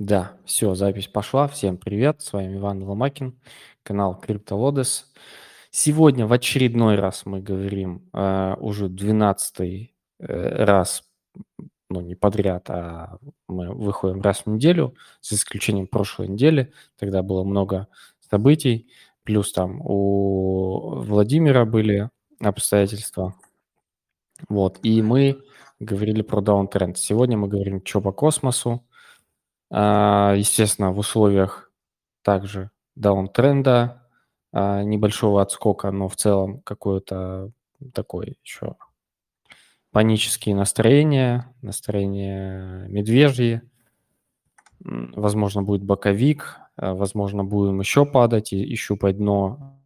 Да, все, запись пошла. Всем привет, с вами Иван Ломакин, канал CryptoLodes. Сегодня в очередной раз мы говорим э, уже 12 э, раз, ну не подряд, а мы выходим раз в неделю, за исключением прошлой недели, тогда было много событий, плюс там у Владимира были обстоятельства. Вот, и мы говорили про даунтренд. Сегодня мы говорим, что по космосу, естественно, в условиях также даунтренда, а, небольшого отскока, но в целом какое-то такое еще панические настроения, настроение медвежьи, возможно, будет боковик, а, возможно, будем еще падать и, и щупать дно,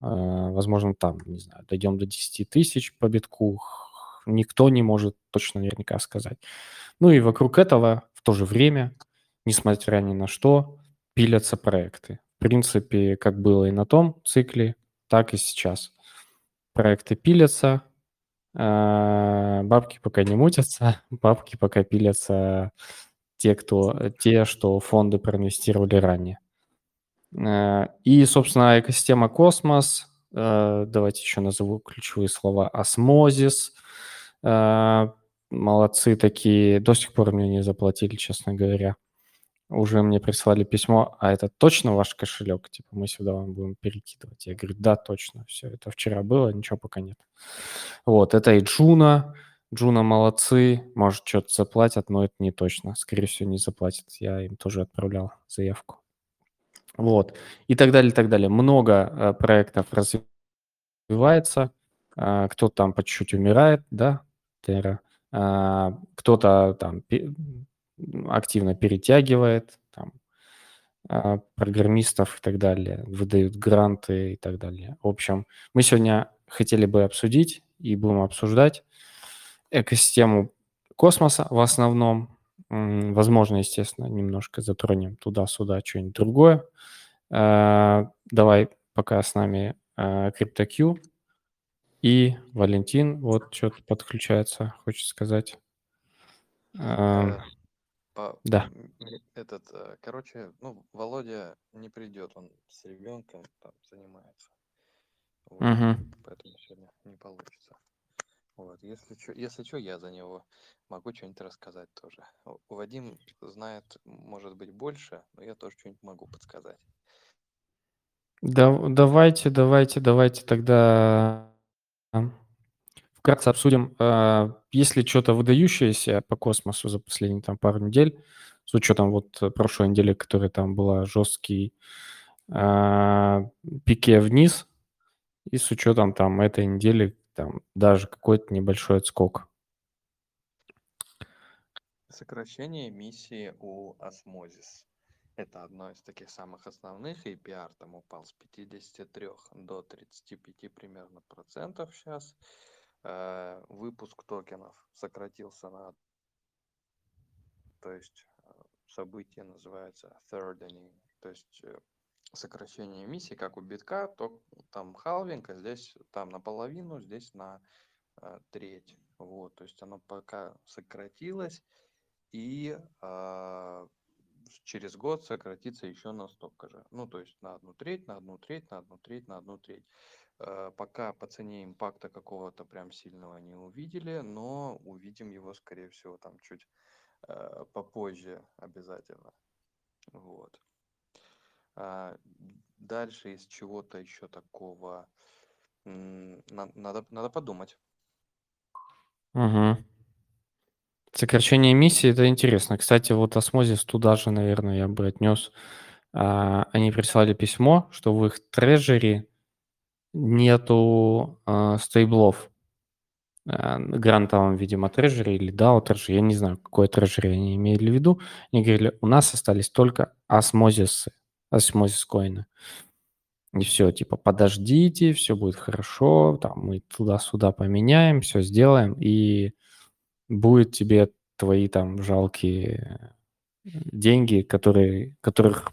возможно, там, не знаю, дойдем до 10 тысяч по битку, никто не может точно наверняка сказать. Ну и вокруг этого в то же время, несмотря ни на что, пилятся проекты. В принципе, как было и на том цикле, так и сейчас. Проекты пилятся, а, бабки пока не мутятся, бабки пока пилятся те, кто, те, что фонды проинвестировали ранее. А, и, собственно, экосистема космос, а, давайте еще назову ключевые слова, Osmosis, молодцы такие, до сих пор мне не заплатили, честно говоря. Уже мне прислали письмо, а это точно ваш кошелек? Типа мы сюда вам будем перекидывать. Я говорю, да, точно, все, это вчера было, ничего пока нет. Вот, это и Джуна, Джуна молодцы, может, что-то заплатят, но это не точно. Скорее всего, не заплатят. Я им тоже отправлял заявку. Вот. И так далее, и так далее. Много э, проектов развивается. Э, кто-то там по чуть-чуть умирает, да, Terra. А, кто-то там активно перетягивает, там, а, программистов и так далее, выдают гранты и так далее. В общем, мы сегодня хотели бы обсудить и будем обсуждать экосистему космоса в основном. Возможно, естественно, немножко затронем туда-сюда что-нибудь другое. А, давай пока с нами CryptoQ. И Валентин вот что-то подключается, хочет сказать. Э, по- Да. Этот, э, короче, ну, Володя не придет, он с ребенком там занимается. Вот, Мгм. поэтому сегодня не получится. Вот, если что, если что, я за него могу что-нибудь рассказать тоже. Вадим знает, может быть, больше, но я тоже что-нибудь могу подсказать. Да, давайте, давайте, давайте тогда вкратце обсудим, э, есть ли что-то выдающееся по космосу за последние там пару недель, с учетом вот прошлой недели, которая там была жесткий э, пике вниз, и с учетом там этой недели там даже какой-то небольшой отскок. Сокращение эмиссии у Osmosis. Это одно из таких самых основных, и APR там упал с 53 до 35 примерно процентов сейчас. Э, выпуск токенов сократился на... То есть э, событие называется thirdening, то есть э, сокращение эмиссии, как у битка, то там халвинг, а здесь там наполовину, здесь на треть. Вот, то есть оно пока сократилось, и э, через год сократится еще на столько же. Ну, то есть на одну треть, на одну треть, на одну треть, на одну треть. Э, пока по цене импакта какого-то прям сильного не увидели, но увидим его, скорее всего, там чуть э, попозже обязательно. Вот. А дальше из чего-то еще такого надо, надо подумать. Угу. Сокращение эмиссии – это интересно. Кстати, вот осмозис туда же, наверное, я бы отнес. А, они прислали письмо, что в их трежере нету а, стейблов. А, грантовом, видимо, трежере или DAO трежере. Я не знаю, какое трежере они имели в виду. Они говорили, у нас остались только осмозисы, осмозис коины. И все, типа, подождите, все будет хорошо, там мы туда-сюда поменяем, все сделаем, и будет тебе твои там жалкие деньги, которые, которых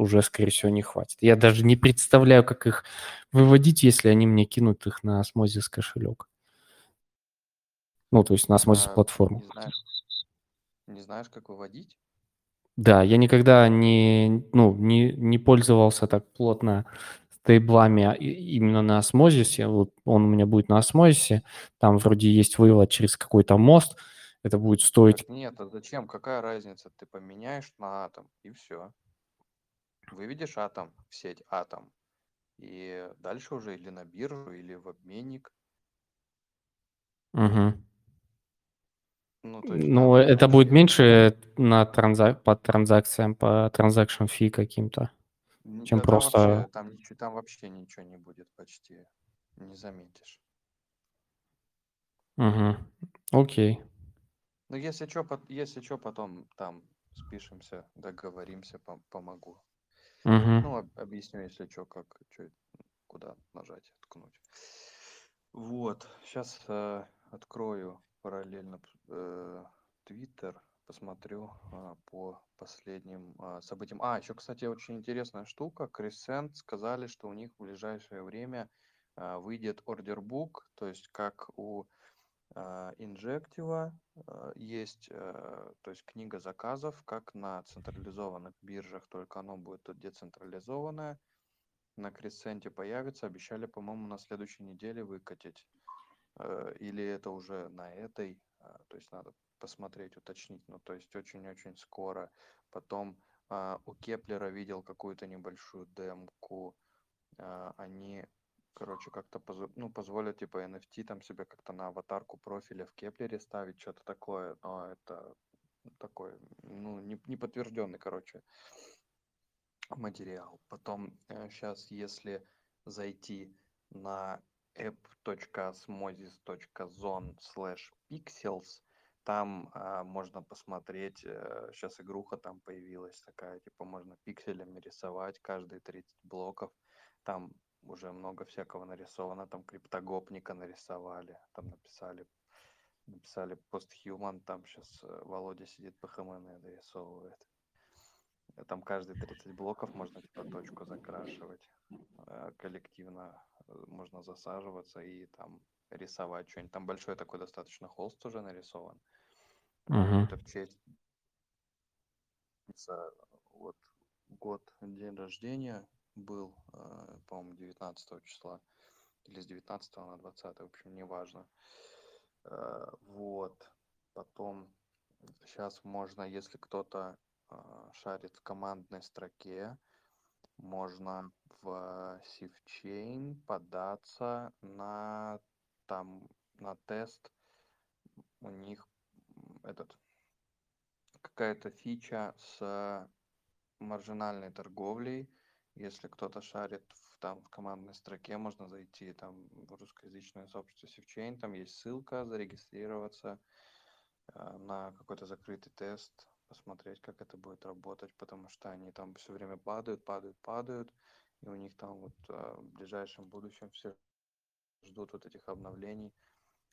уже, скорее всего, не хватит. Я даже не представляю, как их выводить, если они мне кинут их на осмозис кошелек. Ну, то есть на осмозис а, платформу. Не знаешь, не знаешь, как выводить? Да, я никогда не, ну, не, не пользовался так плотно стейблами а, именно на осмозисе. Вот он у меня будет на осмозисе. Там вроде есть вывод через какой-то мост. Это будет стоить... Так нет, а зачем? Какая разница? Ты поменяешь на атом и все. Выведешь атом в сеть атом. И дальше уже или на биржу, или в обменник. Мгм. Ну, то есть Ну, там это будет меньше на транзак... по транзакциям, по транзакшн фи каким-то, чем да там вообще, просто... там, ничего, там вообще ничего не будет почти. Не заметишь. Мгм. Окей. Ну, если что, если что, потом там спишемся, договоримся, пом- помогу. Мгм. Ну, об- объясню, если что, как, чё, куда нажать, ткнуть. Вот, сейчас открою параллельно э, посмотрю а, по последним а, событиям. А, еще, кстати, очень интересная штука. Crescent сказали, что у них в ближайшее время а, выйдет ордербук, то есть как у Инжектива а, есть, а, то есть книга заказов, как на централизованных биржах, только оно будет тут децентрализованное. На Кресценте появится, обещали, по-моему, на следующей неделе выкатить. Или это уже на этой, а, то есть надо посмотреть, уточнить, ну, то есть очень-очень скоро. Потом а, у Кеплера видел какую-то небольшую демку, а, они, короче, как-то позо- ну, позволят, типа, NFT там себе как-то на аватарку профиля в Кеплере ставить, что-то такое, но это такой, ну, не, не подтвержденный, короче, материал. Потом сейчас, если зайти на app.osmosis.zone slash pixels, там а, можно посмотреть, сейчас игруха там появилась такая, типа можно пикселями рисовать каждые 30 блоков. Там уже много всякого нарисовано, там криптогопника нарисовали, там написали написали постхуман, там сейчас Володя сидит по ХМН дорисовывает. Там каждые 30 блоков можно типа точку закрашивать. Э, коллективно э, можно засаживаться и там рисовать что-нибудь. Там большой такой достаточно холст уже нарисован. Мгм. Это в честь вот год день рождения был, э, по-моему, 19 числа или с 19 на 20, в общем, неважно. Вот. Потом сейчас можно, если кто-то а, шарит в командной строке, можно в SafeChain податься на там на тест. У них этот какая-то фича с маржинальной торговлей. Если кто-то шарит в, там в командной строке, можно зайти там в русскоязычное сообщество SafeChain, там есть ссылка, зарегистрироваться э, на какой-то закрытый тест посмотреть, как это будет работать, потому что они там все время падают, падают, падают, и у них там вот а, в ближайшем будущем все ждут вот этих обновлений,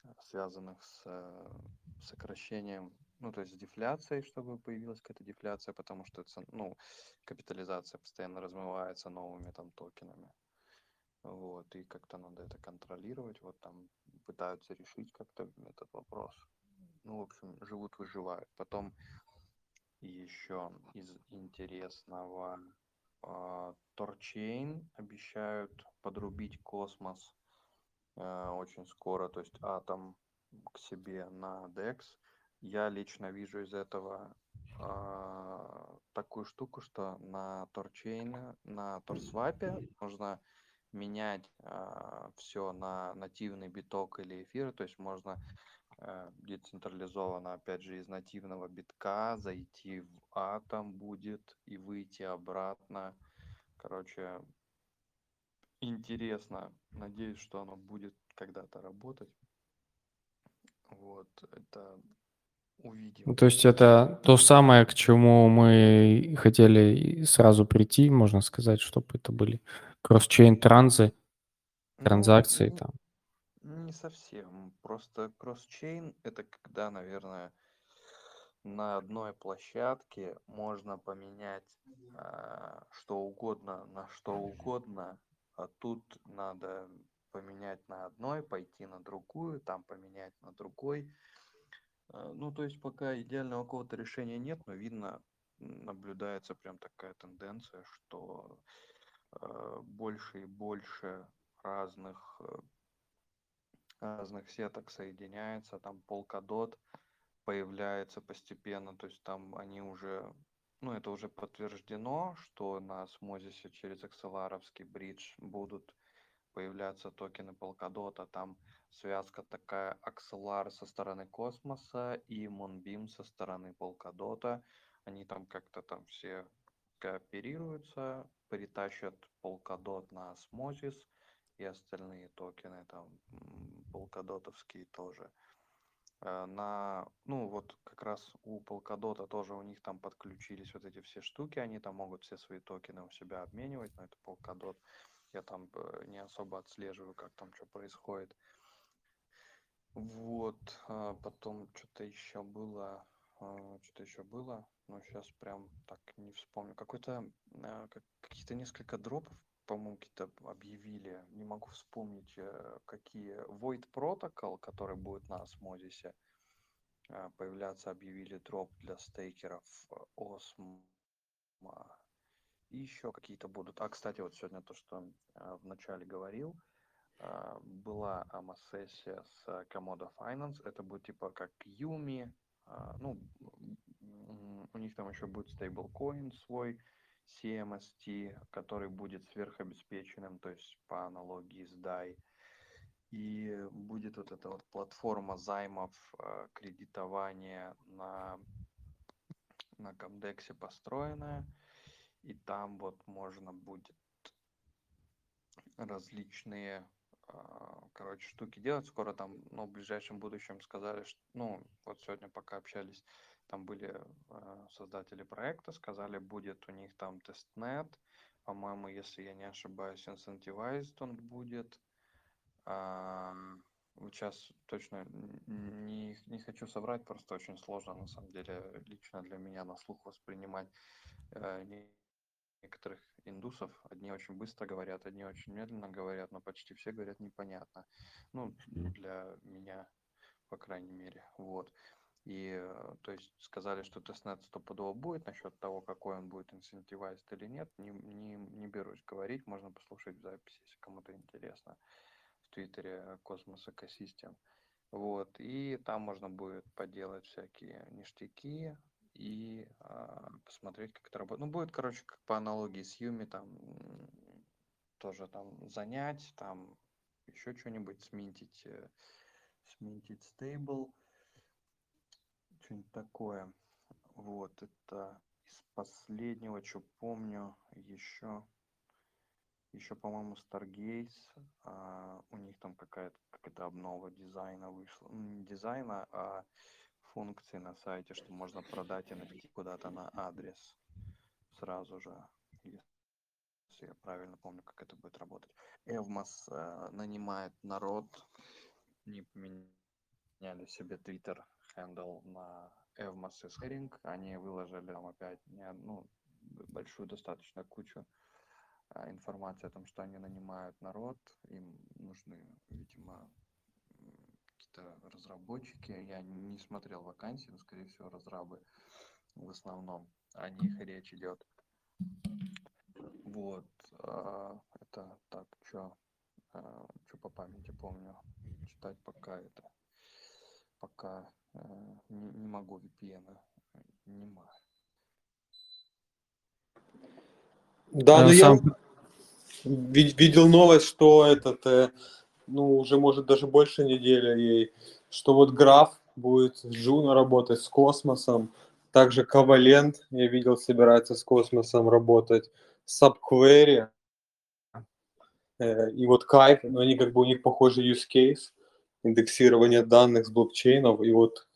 а, связанных с а, сокращением, ну, то есть с дефляцией, чтобы появилась какая-то дефляция, потому что, ну, капитализация постоянно размывается новыми там токенами. Вот, и как-то надо это контролировать, вот там пытаются решить как-то этот вопрос. Ну, в общем, живут, выживают. Потом еще из интересного торчейн обещают подрубить космос э, очень скоро, то есть атом к себе на DEX. Я лично вижу из этого э, такую штуку, что на торчейне, на торсвапе можно менять э, все на нативный биток или эфир, то есть можно Э, децентрализованно, опять же, из нативного битка, зайти в атом будет и выйти обратно. Короче, интересно. Надеюсь, что оно будет когда-то работать. Вот, это увидим. Ну, то есть это то самое, к чему мы хотели сразу прийти, можно сказать, чтобы это были кросс-чейн транзы, ну, транзакции ну, там. Не совсем. Просто кросс-чейн это когда, наверное, на одной площадке можно поменять э, что угодно на что угодно, а тут надо поменять на одной, пойти на другую, там поменять на другой. Э, ну, то есть пока идеального какого-то решения нет, но видно наблюдается прям такая тенденция, что э, больше и больше разных э, разных сеток соединяется, там Polkadot появляется постепенно, то есть там они уже, ну это уже подтверждено, что на Осмозисе через XLR бридж будут появляться токены Polkadot, а там связка такая Axelar со стороны космоса и Moonbeam со стороны Polkadot. Они там как-то там все кооперируются, притащат Polkadot на Osmosis и остальные токены там полкадотовские тоже. Э, на, ну вот как раз у полкадота тоже у них там подключились вот эти все штуки, они там могут все свои токены у себя обменивать, но это полкадот. Я там э, не особо отслеживаю, как там что происходит. Вот, а потом что-то еще было, а, что-то еще было, но сейчас прям так не вспомню. Какой-то, а, какие-то несколько дропов по-моему, какие-то объявили, не могу вспомнить, э, какие. Void Protocol, который будет на Осмозисе, э, появляться, объявили дроп для стейкеров Осмо. И еще какие-то будут. А, кстати, вот сегодня то, что э, вначале говорил, была AMA-сессия с Komodo Finance. Это будет типа как Umee. Ну, у них там еще будет стейблкоин свой CMST, который будет сверхобеспеченным, то есть по аналогии с DAI. И будет вот эта вот платформа займов, э, кредитования на, на Комдексе построенная. И там вот можно будет различные а, короче, штуки делать скоро там, но в ближайшем будущем сказали, что, ну, вот сегодня пока общались, там были э, создатели проекта, сказали, будет у них там тестнет, по-моему, если я не ошибаюсь, incentivized он будет. А, сейчас точно не, не хочу соврать, просто очень сложно, на самом деле, лично для меня на слух воспринимать э, некоторых индусов. Одни очень быстро говорят, одни очень медленно говорят, но почти все говорят непонятно. Ну, для меня, по крайней мере. Вот. И, э, то есть, сказали, что тестнет стопудово будет. Насчет того, какой он будет incentivized или нет, не, не, не берусь говорить. Можно послушать в записи, если кому-то интересно. В Твиттере Cosmos Ecosystem. Вот. И там можно будет поделать всякие ништяки и а, посмотреть, как это работает. Ну, будет, короче, как по аналогии с Umee, там тоже там занять, там еще что-нибудь сминтить, э, сминтить стейбл что-нибудь такое. Вот, это из последнего, что помню, еще, еще, по-моему, Stargaze, а, у них там какая-то какая-то обнова дизайна вышла. Не дизайна, а функции на сайте, что можно продать NFT куда-то на адрес сразу же, если я правильно помню, как это будет работать. Эвмос э, нанимает народ, не поменяли себе Twitter handle на Evmos и Sharing. Они выложили там опять ну, большую достаточно кучу а, информации о том, что они нанимают народ. Им нужны, видимо, какие-то разработчики. Я не смотрел вакансии, но, скорее всего, разрабы в основном. О них речь идет. Вот. А, это так, что а, что по памяти помню. Читать пока это. Пока Э, не, не могу VPN, не могу. Да, но сам... я видел новость, что этот, э, ну, уже может даже больше недели ей, что вот граф будет с Джуна работать с космосом, также Ковалент, я видел, собирается с космосом работать, Subquery, э, и вот Кайф, но они как бы у них похожий use case, индексирование данных с блокчейнов, и вот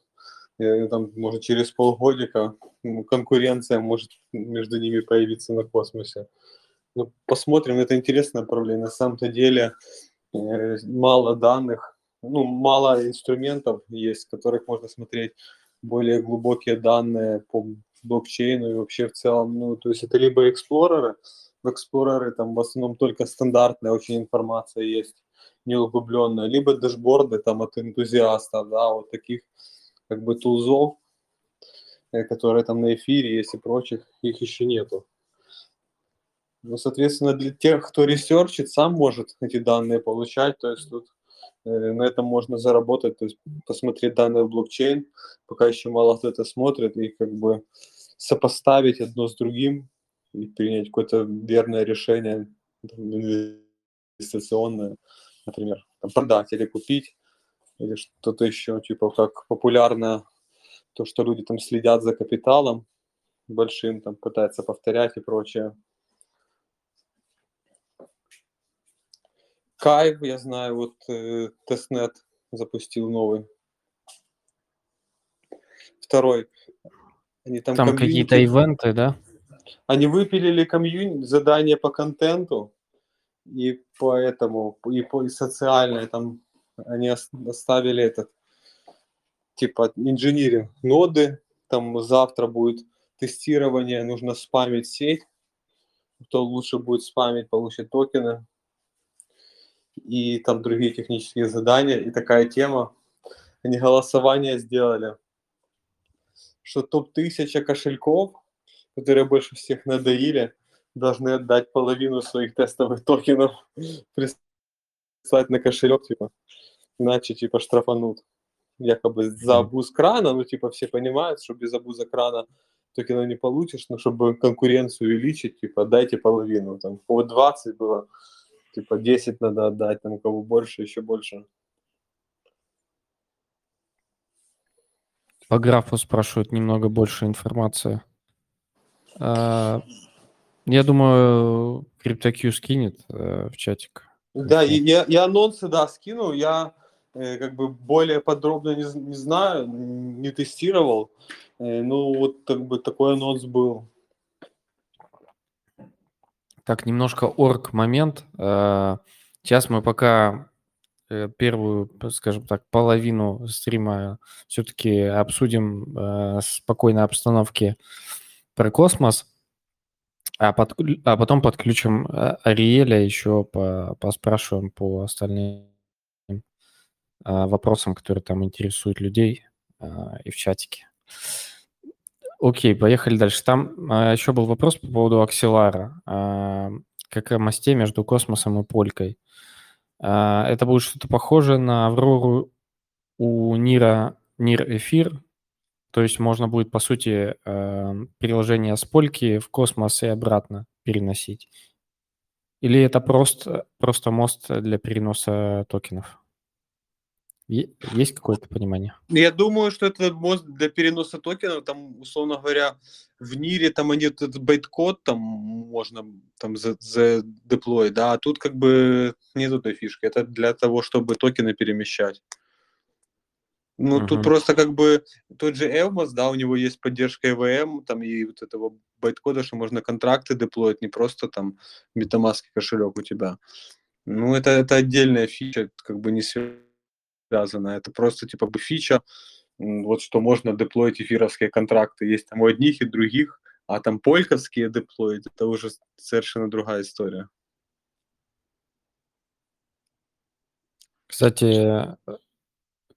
э, там, может, через полгодика конкуренция может между ними появиться на космосе. Ну, посмотрим, это интересное направление. На самом-то деле мало данных, ну, мало инструментов есть, в которых можно смотреть более глубокие данные по блокчейну и вообще в целом, ну, то есть это либо эксплореры, в эксплореры там в основном только стандартная очень информация есть, неуглубленная, либо дашборды там от энтузиастов, да, вот таких как бы тулзов. э, которые там на эфире есть и прочих, их еще нету. Ну, соответственно, для тех, кто ресерчит, сам может эти данные получать, то есть тут э, на этом можно заработать, то есть посмотреть данные в блокчейн, пока еще мало кто это смотрит, и как бы сопоставить одно с другим и принять какое-то верное решение инвестиционное, например, там, продать или купить, или что-то еще, типа как популярно то, что люди там следят за капиталом большим, там пытаются повторять и прочее. KYVE, я знаю, вот э, тестнет запустил новый. Второй. Они там там какие-то ивенты, да? Они выпилили комьюнити, задание по контенту, и поэтому, и по и социальное, там они оставили этот, типа, инжиниринг ноды, там завтра будет тестирование, нужно спамить сеть, кто лучше будет спамить, получит токены, и там другие технические задания, и такая тема. Они голосование сделали, что топ-1000 кошельков, которые больше всех надоили, должны отдать половину своих тестовых токенов, прислать на кошелек, типа, иначе, типа, штрафанут. Якобы за абуз крана, ну, типа, все понимают, что без абуза крана токена не получишь, но чтобы конкуренцию увеличить, типа, дайте половину. Там, по 20 было, типа 10 надо отдать, там у кого больше, еще больше. По графу спрашивают немного больше информации. А, я думаю, CryptoQ скинет э, в чатик. Да, я, я анонсы, да, скину. Я э, как бы более подробно не, не знаю, не тестировал. Э, ну, вот как бы такой анонс был. Так, немножко орг момент. Э, сейчас мы пока э, первую, скажем так, половину стрима все-таки обсудим э, спокойной обстановке про космос, а, под, а потом подключим Ариэля, еще по, поспрашиваем по остальным вопросам, которые там интересуют людей и в чатике. Окей, поехали дальше. Там а, еще был вопрос по поводу акселара. А, как мосте между космосом и полькой. А, это будет что-то похожее на Аврору у Нира, Нир Эфир. То есть можно будет, по сути, а, приложение с польки в космос и обратно переносить. Или это просто, просто мост для переноса токенов? Есть какое-то понимание? Я думаю, что это мост для переноса токенов, там, условно говоря, в НИРе там они этот байткод там можно там за, за да, а тут как бы нет этой фишки. Это для того, чтобы токены перемещать. Ну, uh-huh. тут просто как бы тот же Elmos, да, у него есть поддержка EVM, там и вот этого байткода, что можно контракты деплоить, не просто там MetaMask кошелек у тебя. Ну, это, это отдельная фича, как бы не связанная связано. Это просто типа бы фича, вот что можно деплоить эфировские контракты. Есть там у одних и других, а там польковские деплоить, это уже совершенно другая история. Кстати,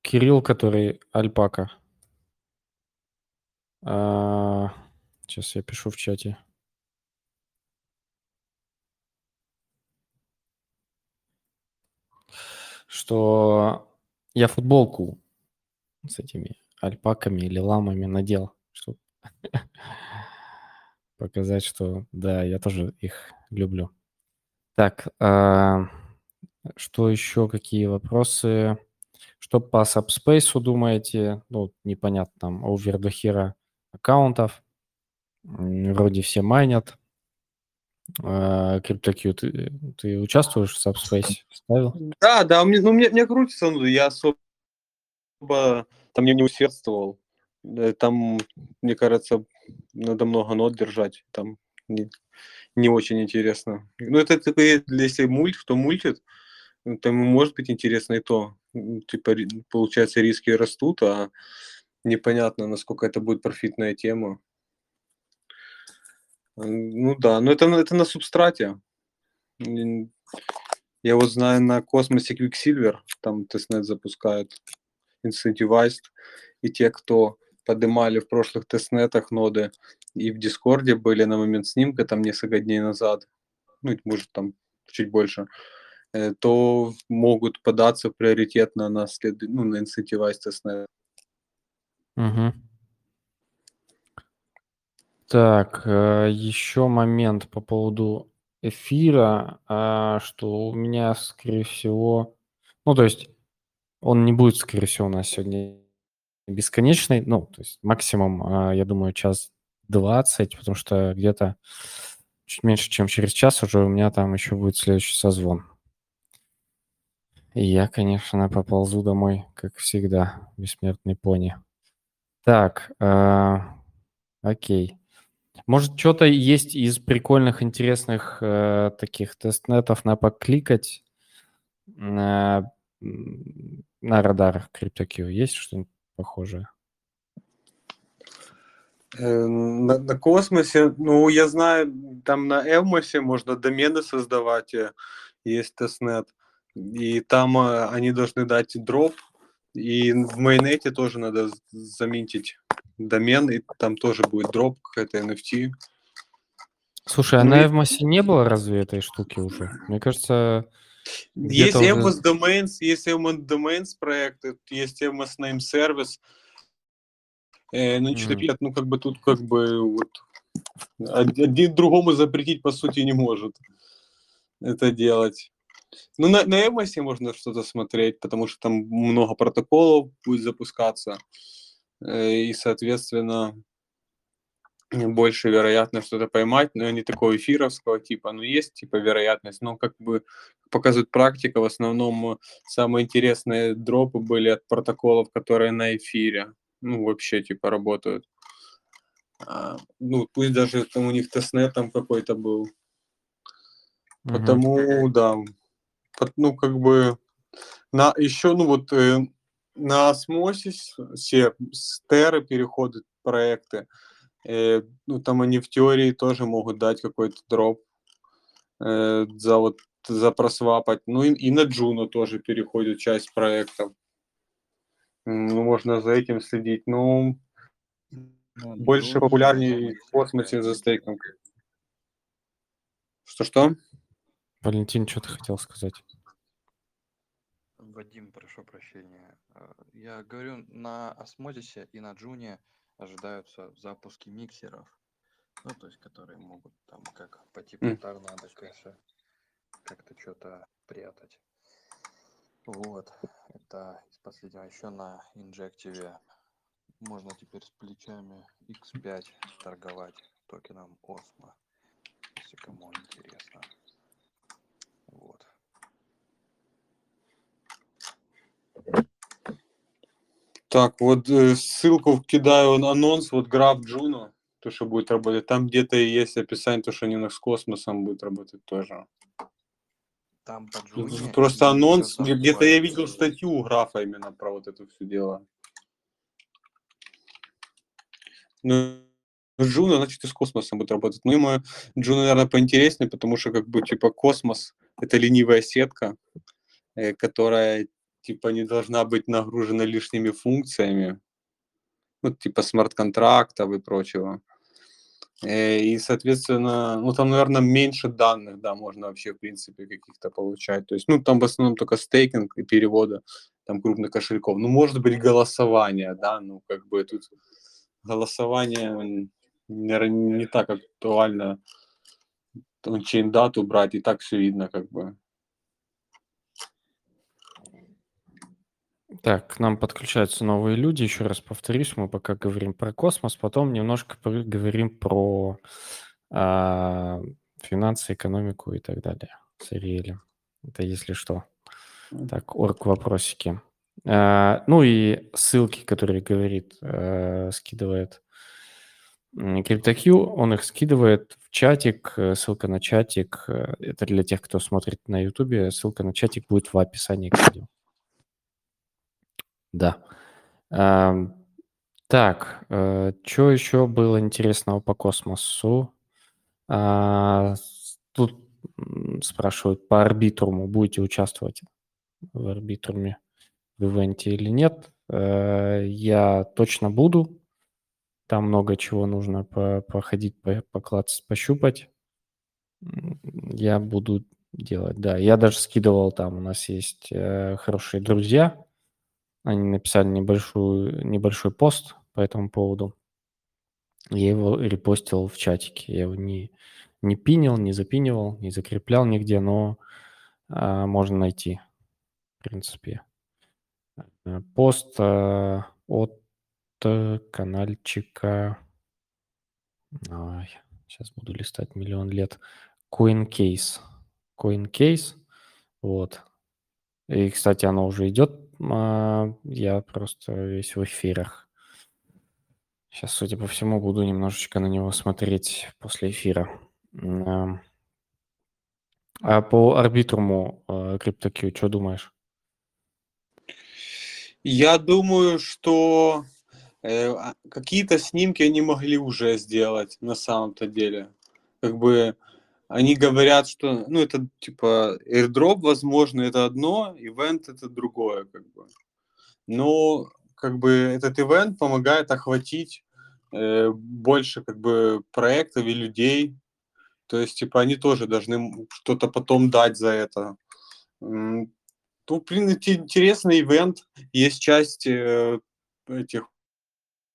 Кирилл, который Альпака. А, сейчас я пишу в чате. Что я футболку с этими альпаками или ламами надел, чтобы показать, что да, я тоже их люблю. Так, а, что еще, какие вопросы? Что по Subspace думаете? Ну, непонятно, там, овер до хера аккаунтов. Вроде все майнят. Uh, CryptoQ, ты, ты участвуешь в Subspace? Ставил? Да, да, мне, ну, мне, мне крутится, ну, я особо там не, не усердствовал. Там, мне кажется, надо много нот держать. Там не, не очень интересно. Ну, это такое, если мульт, кто мультит, там может быть интересно и то. Типа, получается, риски растут, а непонятно, насколько это будет профитная тема. Ну да, но это, это на субстрате. Я вот знаю на космосе Quicksilver, там тестнет запускают, incentivized, и те, кто поднимали в прошлых тестнетах ноды и в Дискорде были на момент снимка, там несколько дней назад, ну, может, там чуть больше, э, то могут податься приоритетно на, след... ну, на incentivized тестнет. Угу. Так, э, еще момент по поводу эфира, а, что у меня, скорее всего, ну, то есть он не будет, скорее всего, у нас сегодня бесконечный, ну, то есть максимум, а, я думаю, час двадцать, потому что где-то чуть меньше, чем через час уже у меня там еще будет следующий созвон. И я, конечно, поползу домой, как всегда, бессмертный пони. Так, э, окей. Может, что-то есть из прикольных, интересных э, таких тестнетов на покликать на, на радарах CryptoQ? Есть что-нибудь похожее? Э, на, на космосе, ну, я знаю, там на Evmos е можно домены создавать, э, есть тестнет, и там э, они должны дать дроп, и в мейннете тоже надо заминтить домен, и там тоже будет дроп, какая-то NFT. Слушай, а ну, на Эвмосе не было разве этой штуки уже? Мне кажется... Есть уже... Domains, есть Evmos Domains проект, есть Evmos Name Service. Э, ну, что-то mm. ну, как бы тут как бы вот один другому запретить, по сути, не может это делать. Ну, на, на Эвмосе можно что-то смотреть, потому что там много протоколов будет запускаться. Э, и, соответственно, больше вероятность что-то поймать, но не такого эфировского типа, но есть типа вероятность, но как бы показывает практика, в основном самые интересные дропы были от протоколов, которые на эфире, ну вообще типа работают. А, ну пусть даже там у них тестнет там какой-то был. Потому, mm-hmm. да, ну как бы на еще, ну вот э, на осмосис все стеры переходят проекты. Э, ну, там они в теории тоже могут дать какой-то дроп э, за вот за просвапать. Ну и, и на Джуну тоже переходит часть проектов. Ну, можно за этим следить. Ну, ну больше популярнее в космосе за стейком. Что-что? Валентин, что ты хотел сказать? Вадим, прошу прощения. Э, я говорю, на Осмозисе и на Джуне ожидаются запуски миксеров. Ну, то есть, которые могут там как по типу mm. торнадо кэша как-то что-то прятать. Вот. Это из последнего. Еще на инжективе можно теперь с плечами X5 торговать токеном Осмо. Если кому интересно. Вот. Так, вот э, ссылку кидаю на анонс, вот Graph Juno, то, что будет работать. Там где-то есть описание, то, что они с космосом будет работать тоже. Там по Джуне Просто анонс, где-то я видел статью у графа именно про вот это все дело. Ну, Джуна, значит, и с космосом будет работать. Ну, ему Джуна, наверное, поинтереснее, потому что, как бы, типа, космос — это ленивая сетка, э, которая типа не должна быть нагружена лишними функциями, ну, типа смарт-контрактов и прочего. Э, и, соответственно, ну, там, наверное, меньше данных, да, можно вообще, в принципе, каких-то получать. То есть, ну, там в основном только стейкинг и переводы там крупных кошельков. Ну, может быть, голосование, да, ну, как бы тут голосование, наверное, не так актуально чейн дату брать, и так все видно, как бы. Так, к нам подключаются новые люди. Еще раз повторюсь, мы пока говорим про космос, потом немножко говорим про а, финансы, экономику и так далее с Ириэлем. Это если что. Так, орг вопросики. А, ну и ссылки, которые говорит, а, скидывает CryptoQ, он их скидывает в чатик, ссылка на чатик, э, это для тех, кто смотрит на YouTube, ссылка на чатик будет в описании к видео. Да. так, э, что еще было интересного по космосу? А, тут спрашивают, по арбитруму будете участвовать в арбитруме в ивенте или нет? Э, я точно буду. Там много чего нужно по походить, по поклацать, пощупать. Я буду делать, да. Я даже скидывал там, у нас есть, э, хорошие друзья. Они написали небольшую небольшой пост по этому поводу. Я его репостил в чатике. Я его не не пинил, не запинивал, не закреплял нигде, но, а, можно найти, в принципе. Э, пост, а, от канальчика Ай, щас буду листать миллион лет. CoinCase. CoinCase. Вот. И, кстати, оно уже идет. А, я просто весь в эфирах. Сейчас, судя по всему, буду немножечко на него смотреть после эфира. А, по арбитруму CryptoQ, что думаешь? Я думаю, что э, а, какие-то снимки они могли уже сделать на самом-то деле. Как бы они говорят, что, ну, это типа airdrop, возможно, это одно, ивент это другое, как бы. Но как бы этот ивент помогает охватить э, больше как бы проектов и людей. То есть, типа, они тоже должны что-то потом дать за это. Ну, блин, интересный ивент. Есть часть э, этих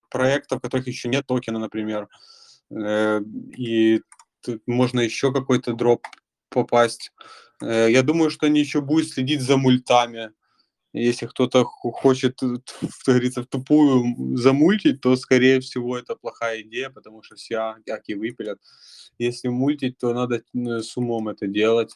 проектов, которых еще нет токена, например. Э, и можно еще какой-то дроп попасть. Э, я думаю, что они еще будут следить за мультами. Если кто-то хочет, как говорится, в тупую замультить, то, скорее всего, это плохая идея, потому что все аки выпилят. Если мультить, то надо с умом это делать.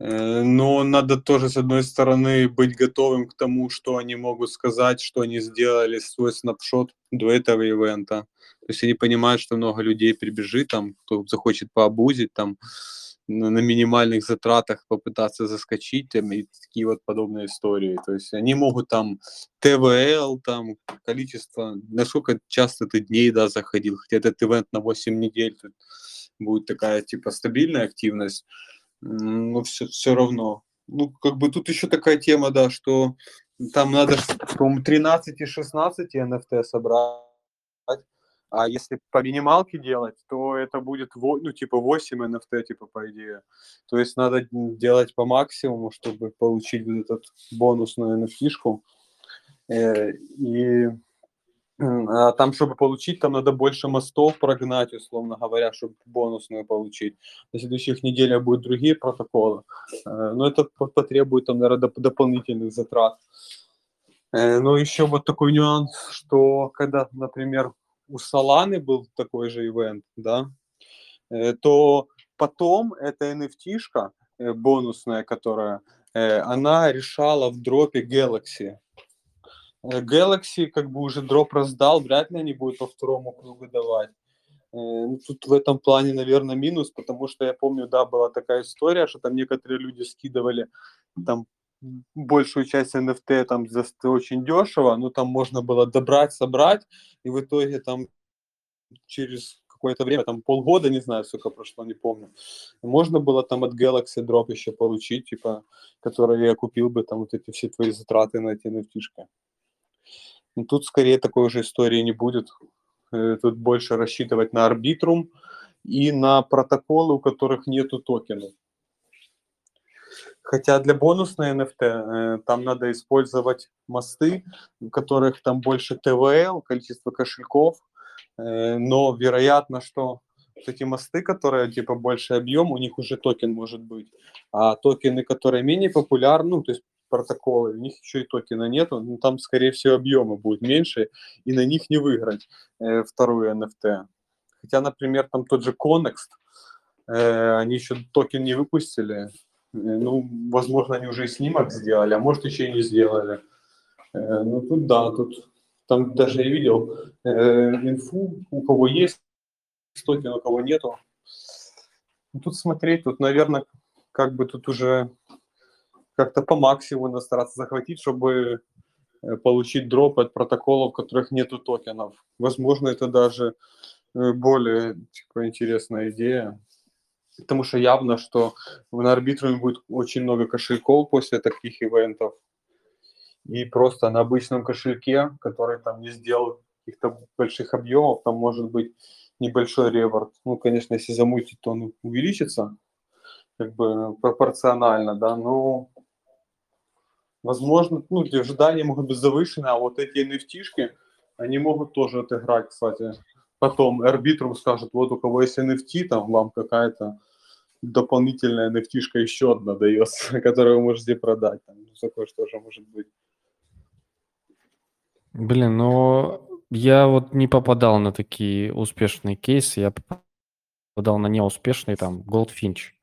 Э, но надо тоже, с одной стороны, быть готовым к тому, что они могут сказать, что они сделали свой снапшот до этого ивента. То есть они понимают, что много людей прибежит, там, кто захочет пообузить, там, на, минимальных затратах попытаться заскочить, там, и такие вот подобные истории. То есть они могут там ТВЛ, там, количество, насколько часто ты дней, да, заходил, хотя этот ивент на 8 недель, тут будет такая, типа, стабильная активность, но все, все равно. Ну, как бы тут еще такая тема, да, что там надо, по-моему, 13 и 16 NFT собрать. А если по минималке делать, то это будет, ну, типа 8 NFT, типа, по идее. То есть надо делать по максимуму, чтобы получить вот этот бонусную NFT-шку. Э, и там, чтобы получить, там надо больше мостов прогнать, условно говоря, чтобы бонусную получить. На следующих неделях будут другие протоколы, э, но это потребует, там, наверное, дополнительных затрат. Э, но еще вот такой нюанс, что когда, например, у Соланы был такой же ивент, да, э, то потом эта NFT-шка бонусная, которая, она решала в дропе Galaxy Galaxy как бы уже дроп раздал, вряд ли они будут по второму кругу давать. Э, ну, тут в этом плане, наверное, минус, потому что я помню, да, была такая история, что там некоторые люди скидывали там большую часть NFT там за очень дешево, но там можно было добрать, собрать, и в итоге там через какое-то время, там полгода, не знаю, сколько прошло, не помню. Можно было там от Galaxy Drop еще получить, типа, который я купил бы там вот эти все твои затраты на эти NFT-шки. Ну, тут скорее такой уже истории не будет. Э, тут больше рассчитывать на арбитрум и на протоколы, у которых нету токенов. Хотя для бонусной NFT э, там надо использовать мосты, у которых там больше ТВЛ, количество кошельков, э, но вероятно, что эти мосты, которые типа больше объем, у них уже токен может быть. А токены, которые менее популярны, ну, то есть протоколы, у них еще и токена нету, ну, там, скорее всего, объемы будут меньше, и на них не выиграть э, вторую NFT. Хотя, например, там тот же Connext, э, они еще токен не выпустили, э, ну, возможно, они уже и снимок сделали, а может, еще и не сделали. Э, ну, тут да, тут там даже я видел э, инфу, у кого есть токен, у кого нету. Тут смотреть, тут, наверное, как бы тут уже как-то по максимуму стараться захватить, чтобы э, получить дроп от протоколов, в которых нету токенов. Возможно, это даже э, более типа, интересная идея. Потому что явно, что на арбитруме будет очень много кошельков после таких ивентов. И просто на обычном кошельке, который там не сделал каких-то больших объемов, там может быть небольшой реворд. Ну, конечно, если замутить, то он увеличится как бы пропорционально, да, но возможно, ну, ожидания могут быть завышены, а вот эти nft они могут тоже отыграть, кстати. Потом арбитрум скажет, вот у кого есть NFT, там вам какая-то дополнительная nft еще одна дается, которую вы можете продать. Там, такое что же может быть. Блин, ну я вот не попадал на такие успешные кейсы, я попадал на неуспешные, там, Goldfinch.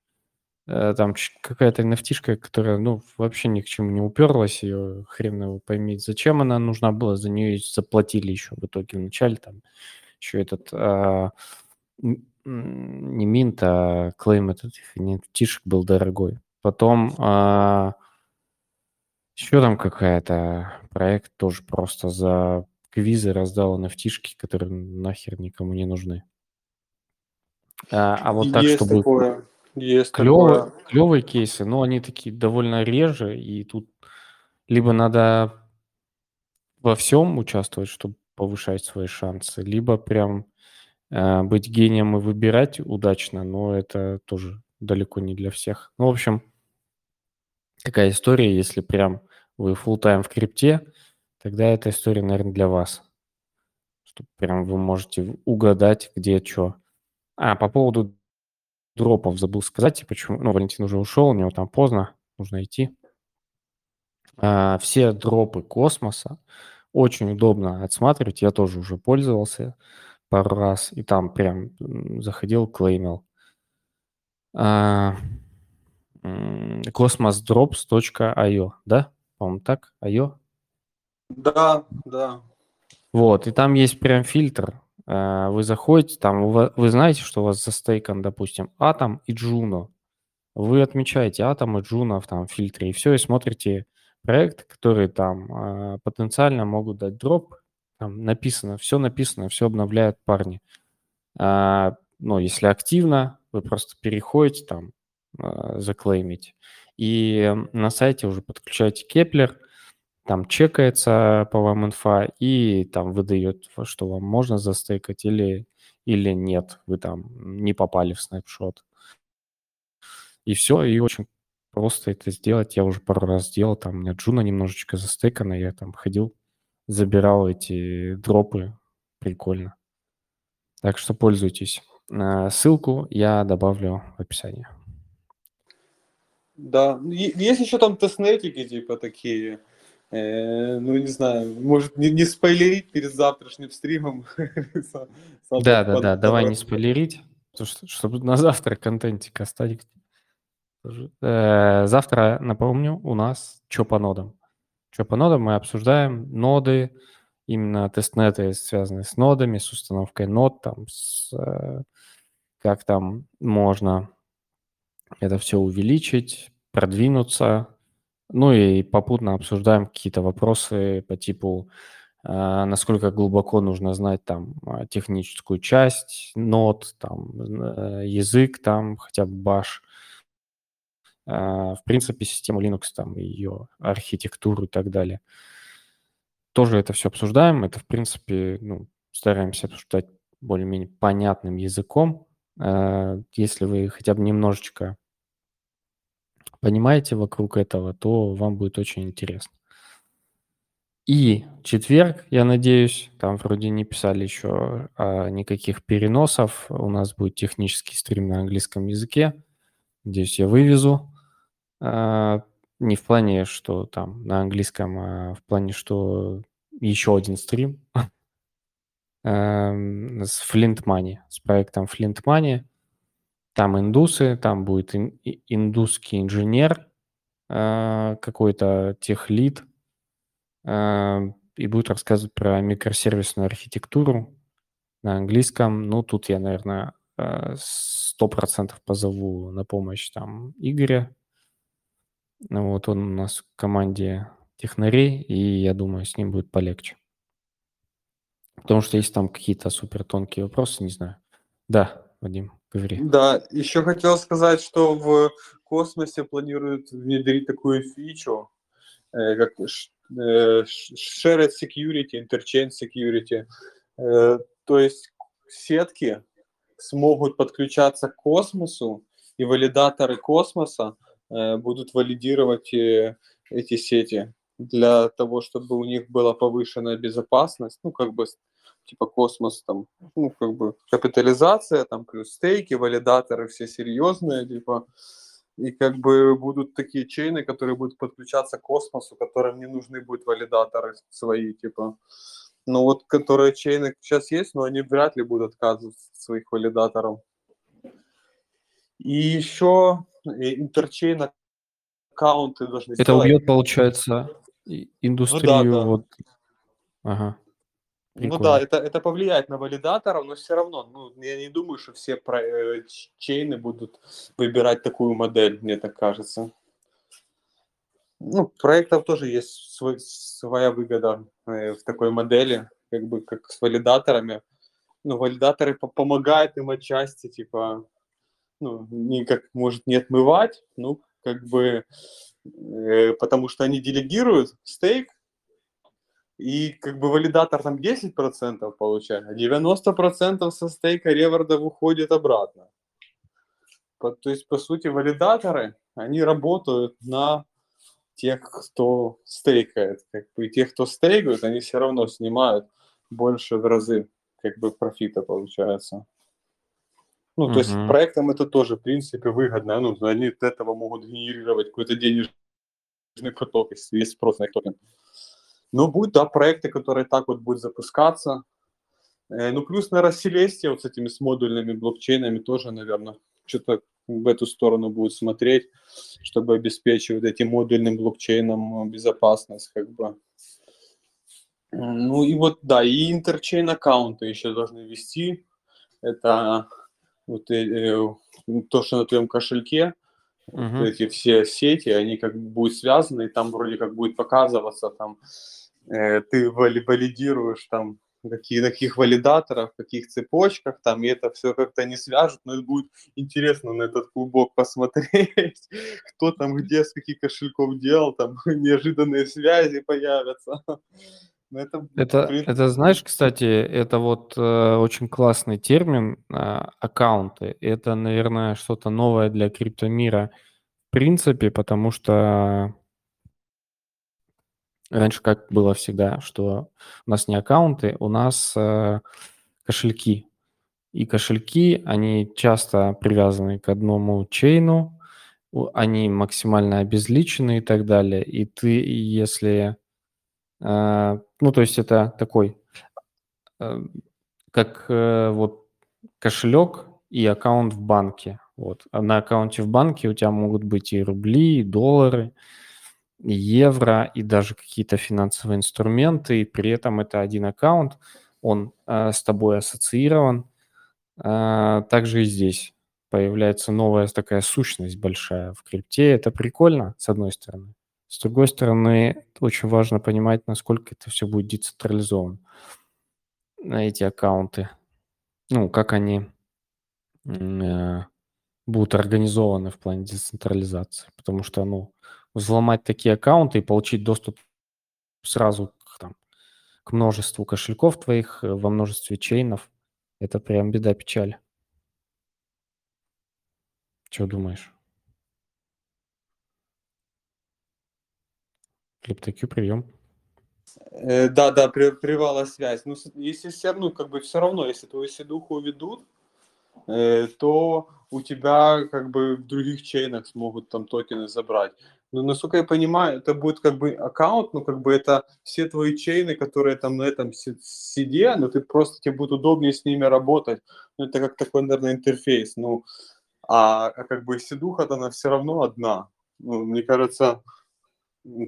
Э, там какая-то nft которая, ну, вообще ни к чему не уперлась, ее хрен его поймет, зачем она нужна была, за нее заплатили еще в итоге вначале, там, еще этот, а, не минт, а клейм этот nft был дорогой. Потом а, еще там какая-то проект тоже просто за квизы раздал nft которые нахер никому не нужны. А, а вот так, Есть чтобы такое. Есть клевые, такое. клевые кейсы, но они такие довольно реже, и тут либо надо во всем участвовать, чтобы повышать свои шансы, либо прям э, быть гением и выбирать удачно, но это тоже далеко не для всех. Ну, в общем, такая история, если прям вы full тайм в крипте, тогда эта история, наверное, для вас. Что прям вы можете угадать, где что. А, по поводу дропов забыл сказать, почему, ну, Валентин уже ушел, у него там поздно, нужно идти. А, все дропы космоса очень удобно отсматривать, я тоже уже пользовался пару раз, и там прям заходил, клеймил. А, cosmosdrops.io, да? По-моему, так? IO? Да, да. Вот, и там есть прям фильтр, вы заходите, там вы знаете, что у вас застейкан, допустим, Атом и Juno. Вы отмечаете Атом и Juno в там фильтре, и все, и смотрите проект, которые там э, потенциально могут дать дроп. Там написано, все написано, все обновляют парни. А, ну, если активно, вы просто переходите там, э, заклеймить. И на сайте уже подключаете Keplr, там чекается по вам инфа и там выдает, что вам можно застейкать или, или нет, вы там не попали в snapshot. И все, и очень просто это сделать. Я уже пару раз сделал, там у меня Джуна немножечко застейкана, я там ходил, забирал эти дропы, прикольно. Так что пользуйтесь. Э, ссылку я добавлю в описании. Да, есть еще там тестнетики, типа такие, ну, не знаю, может, не, не спойлерить перед завтрашним стримом. Да, да, да, давай не спойлерить, чтобы на завтра контентик оставить. Э, завтра, напомню, у нас что по нодам. Что по нодам мы обсуждаем ноды, именно тестнеты, связанные с нодами, с установкой нод, там, с, э, как там можно это все увеличить, продвинуться, ну и попутно обсуждаем какие-то вопросы по типу, а, насколько глубоко нужно знать там а, техническую часть, нот, там, э, язык, там, хотя бы баш. А, в принципе, систему Linux, там, ее архитектуру и так далее. Тоже это все обсуждаем. Это, в принципе, ну, стараемся обсуждать более-менее понятным языком. Если вы хотя бы немножечко понимаете вокруг этого, то вам будет очень интересно. И четверг, я надеюсь, там вроде не писали еще а, никаких переносов. У нас будет технический стрим на английском языке. Надеюсь, я вывезу. А, не в плане, что там на английском, а в плане, что еще один стрим эм, с Flint Money, с проектом Flint Money. Там индусы, там будет ин, индусский инженер, э, какой-то техлид, э, и будет рассказывать про микросервисную архитектуру на английском. Ну, тут я, наверное, э, сто процентов позову на помощь там Игоря. Вот он у нас в команде технарей, и я думаю, с ним будет полегче. Потому что есть там какие-то супер тонкие вопросы, не знаю. Да, Вадим говори. Да, еще хотел сказать, что в космосе планируют внедрить такую фичу, э, как э, shared security, interchange security. Э, то есть сетки смогут подключаться к космосу, и валидаторы космоса будут валидировать эти сети для того, чтобы у них была повышенная безопасность, ну, как бы, типа космос там, ну, как бы капитализация, там, плюс стейки, валидаторы все серьезные, типа, и как бы будут такие чейны, которые будут подключаться к космосу, которым не нужны будут валидаторы свои, типа, ну вот, которые чейны сейчас есть, но они вряд ли будут отказываться от своих валидаторов. И еще интерчейн аккаунты должны Это сделать. убьет, получается, индустрию. Ну, да, да. Вот. Ага. Прикольно. Ну да, это, это повлияет на валидаторов, но все равно, ну, я не думаю, что все про, э, чейны будут выбирать такую модель, мне так кажется. Ну, проектов тоже есть свой, своя выгода э, в такой модели, как бы как с валидаторами. Ну, валидаторы по помогают им отчасти, типа, ну, никак, может, не отмывать, ну, как бы, э, потому что они делегируют стейк, и как бы валидатор там 10% получает, а 90% со стейка реворда выходит обратно. То есть, по сути, валидаторы, они работают на тех, кто стейкает. Как бы, и тех, кто стейкают, они все равно снимают больше в разы как бы профита получается. Ну, uh-huh. то есть проектам это тоже, в принципе, выгодно. Ну, они от этого могут генерировать какой-то денежный поток, если есть спрос на токен. Но будут, да, проекты, которые так вот будут запускаться. Э, ну, плюс, наверное, Celestia вот с этими с модульными блокчейнами тоже, наверное, что-то в эту сторону будет смотреть, чтобы обеспечивать этим модульным блокчейном безопасность, как бы. Ну и вот, да, и интерчейн аккаунты еще должны вести. Это вот э, э, то, что на твоем кошельке, uh-huh. вот эти все сети, они как бы будут связаны, и там вроде как будет показываться, там, э, ты валидируешь там какие, на каких валидаторах, в каких цепочках, там, и это все как-то не свяжут, но это будет интересно на этот клубок посмотреть, кто там где, с каких кошельков делал, там неожиданные связи появятся. Ну, это, это, это, знаешь, кстати, это вот э, очень классный термин э, аккаунты. Это, наверное, что-то новое для криптомира в принципе, потому что раньше как было всегда, что у нас не аккаунты, у нас э, кошельки. И кошельки, они часто привязаны к одному чейну, они максимально обезличены и так далее. И ты, если а, ну, то есть это такой, э, как э, вот кошелек и аккаунт в банке. Вот. А на аккаунте в банке у тебя могут быть и рубли, и доллары, и евро, и даже какие-то финансовые инструменты, и при этом это один аккаунт, он э, с тобой ассоциирован. Э, также и здесь появляется новая такая сущность большая в крипте. Это прикольно, с одной стороны. С другой стороны, очень важно понимать, насколько это все будет децентрализовано. На эти аккаунты. Ну, как они э, будут организованы в плане децентрализации. Потому что, ну, взломать такие аккаунты и получить доступ сразу к, там, к множеству кошельков твоих э, во множестве чейнов, это прям беда-печаль. Что думаешь? CryptoQ, прием. Э, да, да, прервала связь. Ну, если все равно, как бы все равно, если твою седуху уведут, э, то у тебя как бы в других чейнах смогут там токены забрать. Но насколько я понимаю, это будет как бы аккаунт, ну как бы это все твои чейны, которые там на этом сиде, но ты просто тебе будет удобнее с ними работать. Ну это как такой, наверное, интерфейс. Ну, а, а как бы седуха-то она все равно одна. Ну, мне кажется,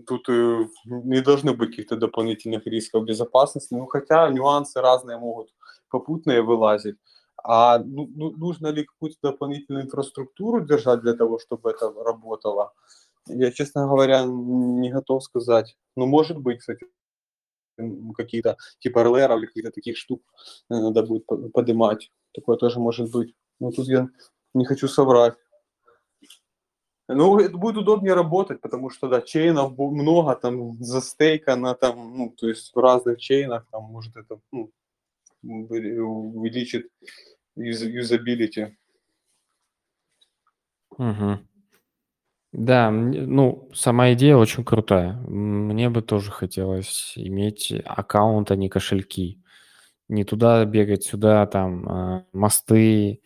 тут э, не должно быть каких-то дополнительных рисков безопасности, ну хотя нюансы разные могут попутные вылазить. А ну, ну, нужно ли какую-то дополнительную инфраструктуру держать для того, чтобы это работало? Я, честно говоря, не готов сказать. Ну, может быть, кстати, какие-то типа РЛР или каких-то таких штук э, надо будет поднимать. Такое тоже может быть. Но тут я не хочу соврать. Ну, это будет удобнее работать, потому что, да, чейнов много, там, застейкано, там, ну, то есть в разных чейнах, там, может, это, ну, увеличит юзабилити. Угу. Да, ну, сама идея очень крутая. Мне бы тоже хотелось иметь аккаунт, а не кошельки. Не туда бегать, сюда там а, мосты,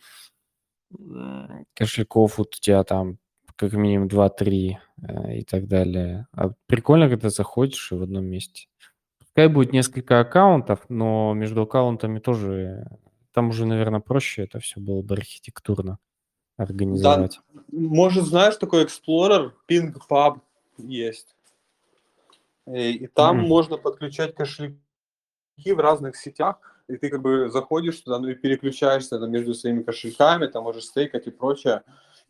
кошельков вот у тебя там как минимум 2-3 э, и так далее. А прикольно, когда заходишь и в одном месте. Пускай будет несколько аккаунтов, но между аккаунтами тоже, там уже, наверное, проще это все было бы архитектурно организовать. Да, может, знаешь, такой Explorer, Ping Pub есть. И, и там mm. можно подключать кошельки в разных сетях, и ты как бы заходишь туда, ну и переключаешься там, между своими кошельками, там можешь стейкать и прочее.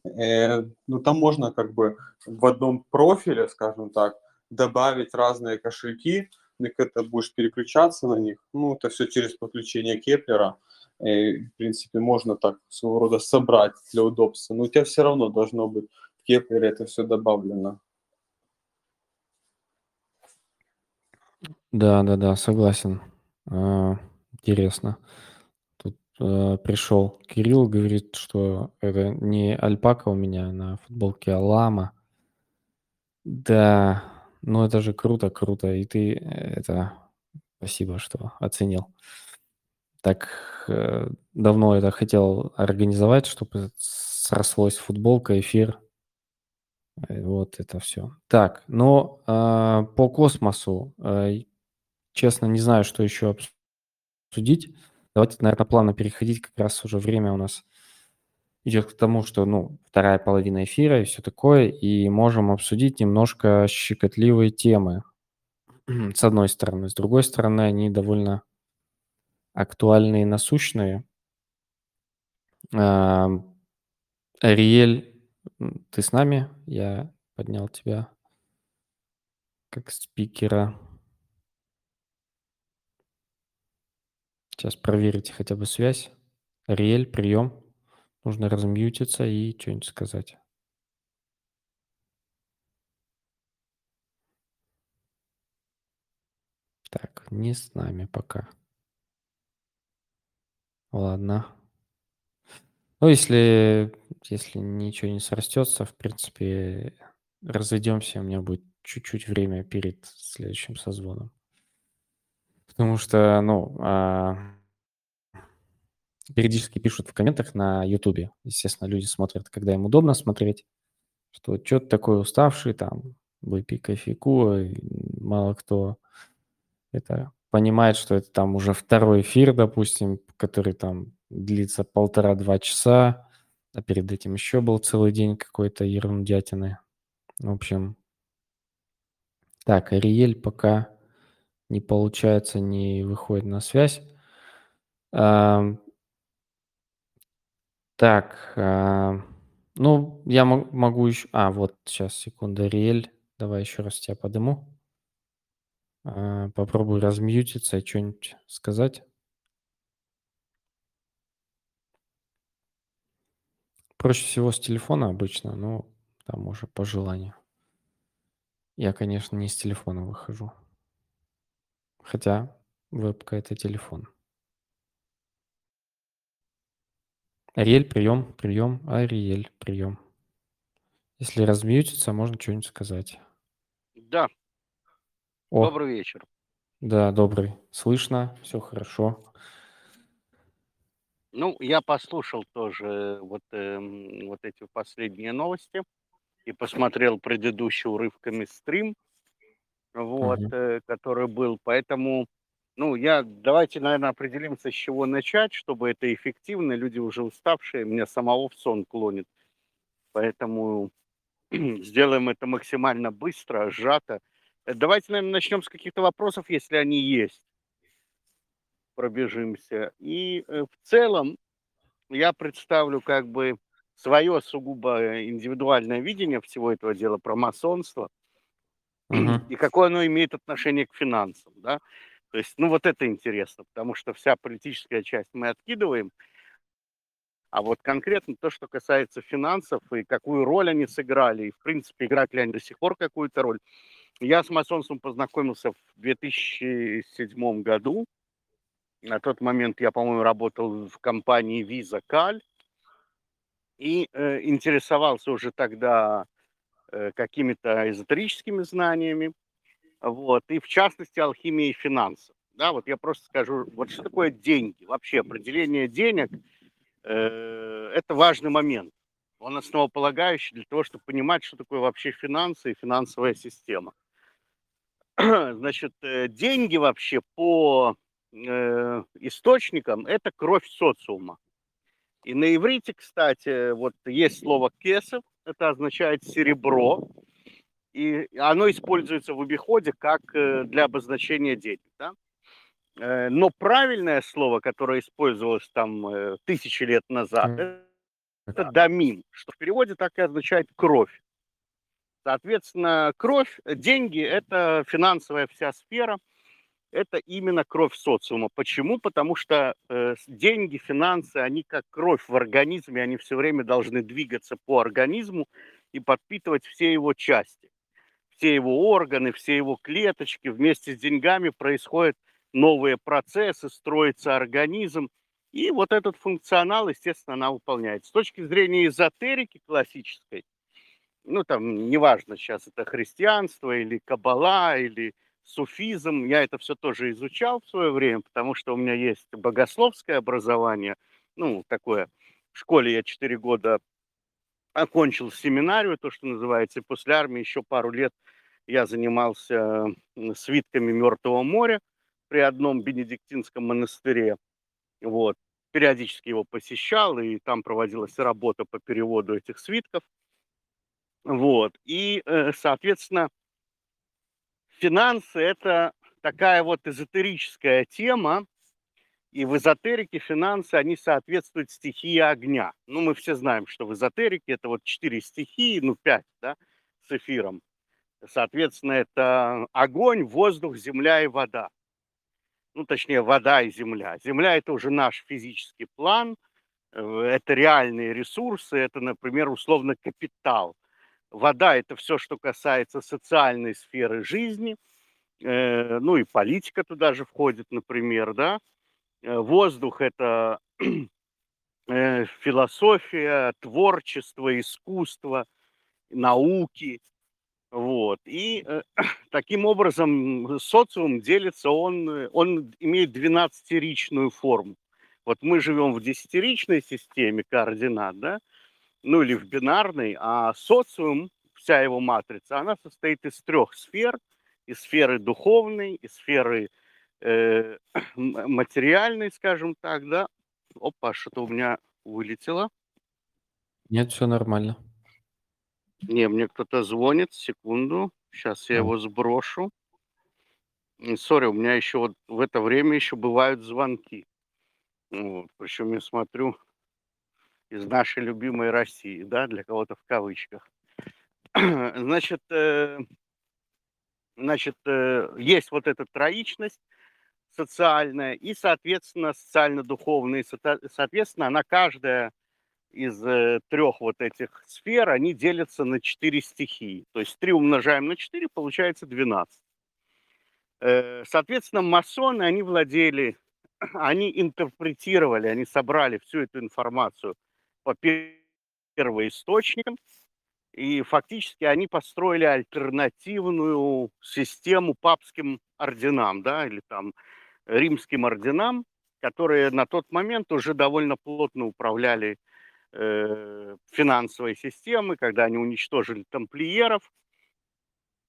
Э, ну там можно как бы в одном профиле, скажем так, добавить разные кошельки, и когда будешь переключаться на них, ну это все через подключение Кеплера. И, в принципе, можно так своего рода собрать для удобства, но у тебя все равно должно быть в Кеплере это все добавлено. Да, да, да, согласен. А, интересно. Тут а, пришел Кирилл, говорит, что это не альпака у меня на футболке, а лама. Да, ну это же круто, круто. И ты э, это... Спасибо, что оценил так э, давно это хотел организовать, чтобы срослось футболка, эфир. Э, вот это все. Так, но э, по космосу, э, честно, не знаю, что еще обсудить. Давайте, наверное, плавно переходить, как раз уже время у нас идет к тому, что, ну, вторая половина эфира и все такое, и можем обсудить немножко щекотливые темы, с одной стороны. С другой стороны, они довольно актуальные насущные. Ариэль, ты с нами? Я поднял тебя как спикера. Сейчас проверите хотя бы связь. Ариэль, прием. Нужно размьютиться и что-нибудь сказать. Так, не с нами пока. Ладно. Ну, если, если ничего не срастется, в принципе, разойдемся, у меня будет чуть-чуть время перед следующим созвоном. Потому что, ну, а, периодически пишут в комментах на Ютубе. Естественно, люди смотрят, когда им удобно смотреть, что что-то такое уставший, там, выпей кофейку, мало кто это понимает, что это там уже второй эфир, допустим, который там длится полтора-два часа, а перед этим еще был целый день какой-то ерундятины. В общем, так, Ариэль пока не получается, не выходит на связь. А, так, а, ну, я могу еще... А, вот, сейчас, секунду, Ариэль, давай еще раз тебя подыму. А, попробуй размьютиться и что-нибудь сказать. Проще всего с телефона обычно, но там уже по желанию. Я, конечно, не с телефона выхожу. Хотя вебка это телефон. Ариэль, прием, прием, Ариэль, прием. Если размьютиться, можно что-нибудь сказать. Да, О, добрый вечер. да, добрый. Слышно, все хорошо. Ну, я послушал тоже вот, эм, вот эти последние новости и посмотрел предыдущий урывками стрим, вот, э, который был. Поэтому, ну, я давайте, наверное, определимся, с чего начать, чтобы это эффективно. Люди уже уставшие, меня самого в сон клонит. Поэтому сделаем это максимально быстро, сжато. Э, давайте, наверное, начнем с каких-то вопросов, если они есть. Пробежимся. И э, в целом я представлю как бы свое сугубо индивидуальное видение всего этого дела про масонство Мгм. и какое оно имеет отношение к финансам, да. То есть, ну вот это интересно, потому что вся политическая часть мы откидываем, а вот конкретно то, что касается финансов и какую роль они сыграли, и в принципе играют ли они до сих пор какую-то роль, я с масонством познакомился в 2007 году. На тот момент я, по-моему, работал в компании Visa Cal и э, интересовался уже тогда э, какими-то эзотерическими знаниями, вот, и в частности алхимией финансов. Да, вот я просто скажу, вот что такое деньги, вообще определение денег э, – это важный момент. Он основополагающий для того, чтобы понимать, что такое вообще финансы и финансовая система. Значит, э, деньги вообще по э, источникам – это кровь социума. И на иврите, кстати, вот есть слово кесов, это означает серебро, и оно используется в обиходе как э, для обозначения денег. Да? Э, но правильное слово, которое использовалось там тысячи лет назад, mm. это дамим, что в переводе так и означает кровь. Соответственно, кровь, деньги – это финансовая вся сфера, это именно кровь социума. Почему? Потому что э, деньги, финансы, они как кровь в организме, они все время должны двигаться по организму и подпитывать все его части, все его органы, все его клеточки. Вместе с деньгами происходят новые процессы, строится организм. И вот этот функционал, естественно, она выполняет. С точки зрения эзотерики классической, ну там неважно сейчас это христианство или кабала или суфизм, я это все тоже изучал в свое время, потому что у меня есть богословское образование, ну такое, в школе я 4 года окончил семинарию, то, что называется, и после армии еще пару лет я занимался свитками Мертвого моря при одном бенедиктинском монастыре. Вот. Периодически его посещал, и там проводилась работа по переводу этих свитков. Вот. И, э, соответственно, финансы – это такая вот эзотерическая тема, и в эзотерике финансы, они соответствуют стихии огня. Ну, мы все знаем, что в эзотерике это вот четыре стихии, ну, пять, да, с эфиром. Соответственно, это огонь, воздух, земля и вода. Ну, точнее, вода и земля. Земля – это уже наш физический план, э, это реальные ресурсы, это, например, условно капитал. Вода – это все, что касается социальной сферы жизни, э, ну и политика туда же входит, например, да. Э, воздух – это э, философия, творчество, искусство, науки. Вот. И э, таким образом социум делится, он, он имеет 12-ричную форму. Вот мы живем в десятиричной системе координат, да, ну или в бинарной, а социум, вся его матрица, она состоит из трех сфер, из сферы духовной, из сферы э, материальной, скажем так, да. Опа, что-то у меня вылетело. Нет, все нормально. Не, мне кто-то звонит, секунду, сейчас я его сброшу. Сори, у меня еще вот в это время еще бывают звонки. Вот, причем я смотрю, из нашей любимой России, да, для кого-то в кавычках. Значит, э, значит, э, есть вот эта троичность социальная и, соответственно, социально-духовная. Соответственно, она каждая из э, трех вот этих сфер, они делятся на четыре стихии. То есть три умножаем на четыре, получается 12. Э, соответственно, масоны, они владели, они интерпретировали, они собрали всю эту информацию по первоисточникам, и фактически они построили альтернативную систему папским орденам, да, или там римским орденам, которые на тот момент уже довольно плотно управляли э, финансовой системой, когда они уничтожили тамплиеров,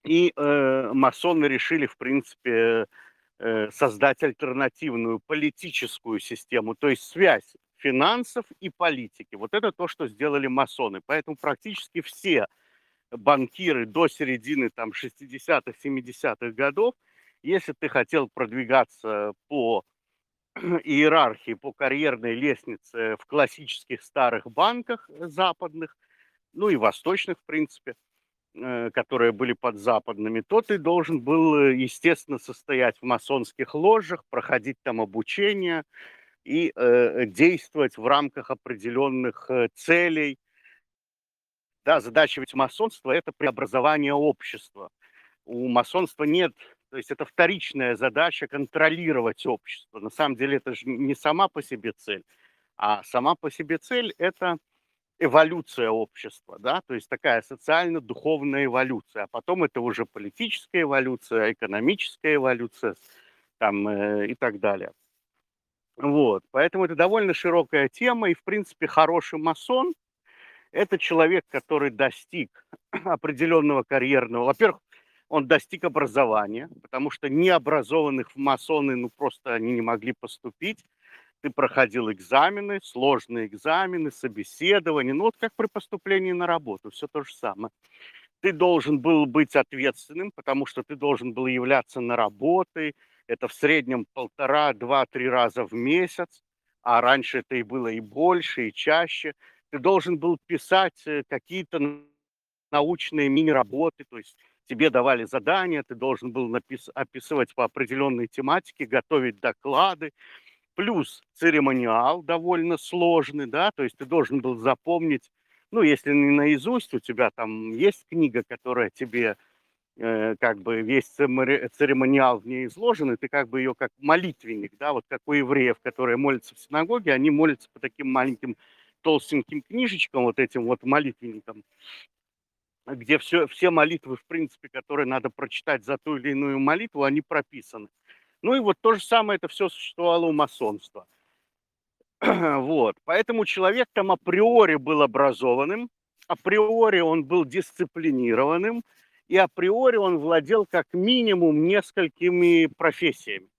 и э, масоны решили, в принципе, э, создать альтернативную политическую систему, то есть связь финансов и политики. Вот это то, что сделали масоны. Поэтому практически все банкиры до середины там 60-х, 70-х годов, если ты хотел продвигаться по иерархии, по карьерной лестнице в классических старых банках западных, ну и восточных, в принципе, э, которые были под западными, то ты должен был, э, естественно, состоять в масонских ложах, проходить там обучение, и э, действовать в рамках определенных э, целей. Да, задача ведь масонства – это преобразование общества. У масонства нет То есть это вторичная задача контролировать общество. На самом деле это же не сама по себе цель, а сама по себе цель – это эволюция общества, да, то есть такая социально-духовная эволюция, а потом это уже политическая эволюция, экономическая эволюция там, э, и так далее. Вот, поэтому это довольно широкая тема, и, в принципе, хороший масон – это человек, который достиг определенного карьерного, во-первых, он достиг образования, потому что необразованных в масоны, ну, просто они не могли поступить, ты проходил экзамены, сложные экзамены, собеседования, ну вот как при поступлении на работу, все то же самое. Ты должен был быть ответственным, потому что ты должен был являться на работы, это в среднем полтора, два, три раза в месяц, а раньше это и было и больше, и чаще. Ты должен был писать э, какие-то научные мини-работы, то есть тебе давали задания, ты должен был напис- описывать по определенной тематике, готовить доклады, плюс церемониал довольно сложный, да, то есть ты должен был запомнить, ну, если не наизусть, у тебя там есть книга, которая тебе э, как бы весь церемониал в ней изложен, и ты как бы ее как молитвенник, да, вот как у евреев, которые молятся в синагоге, они молятся по таким маленьким толстеньким книжечкам, вот этим вот молитвенникам, где все, все молитвы, в принципе, которые надо прочитать за ту или иную молитву, они прописаны. Ну и вот то же самое это все существовало у масонства. Вот. Поэтому человек там априори был образованным, априори он был дисциплинированным, и априори он владел как минимум несколькими профессиями.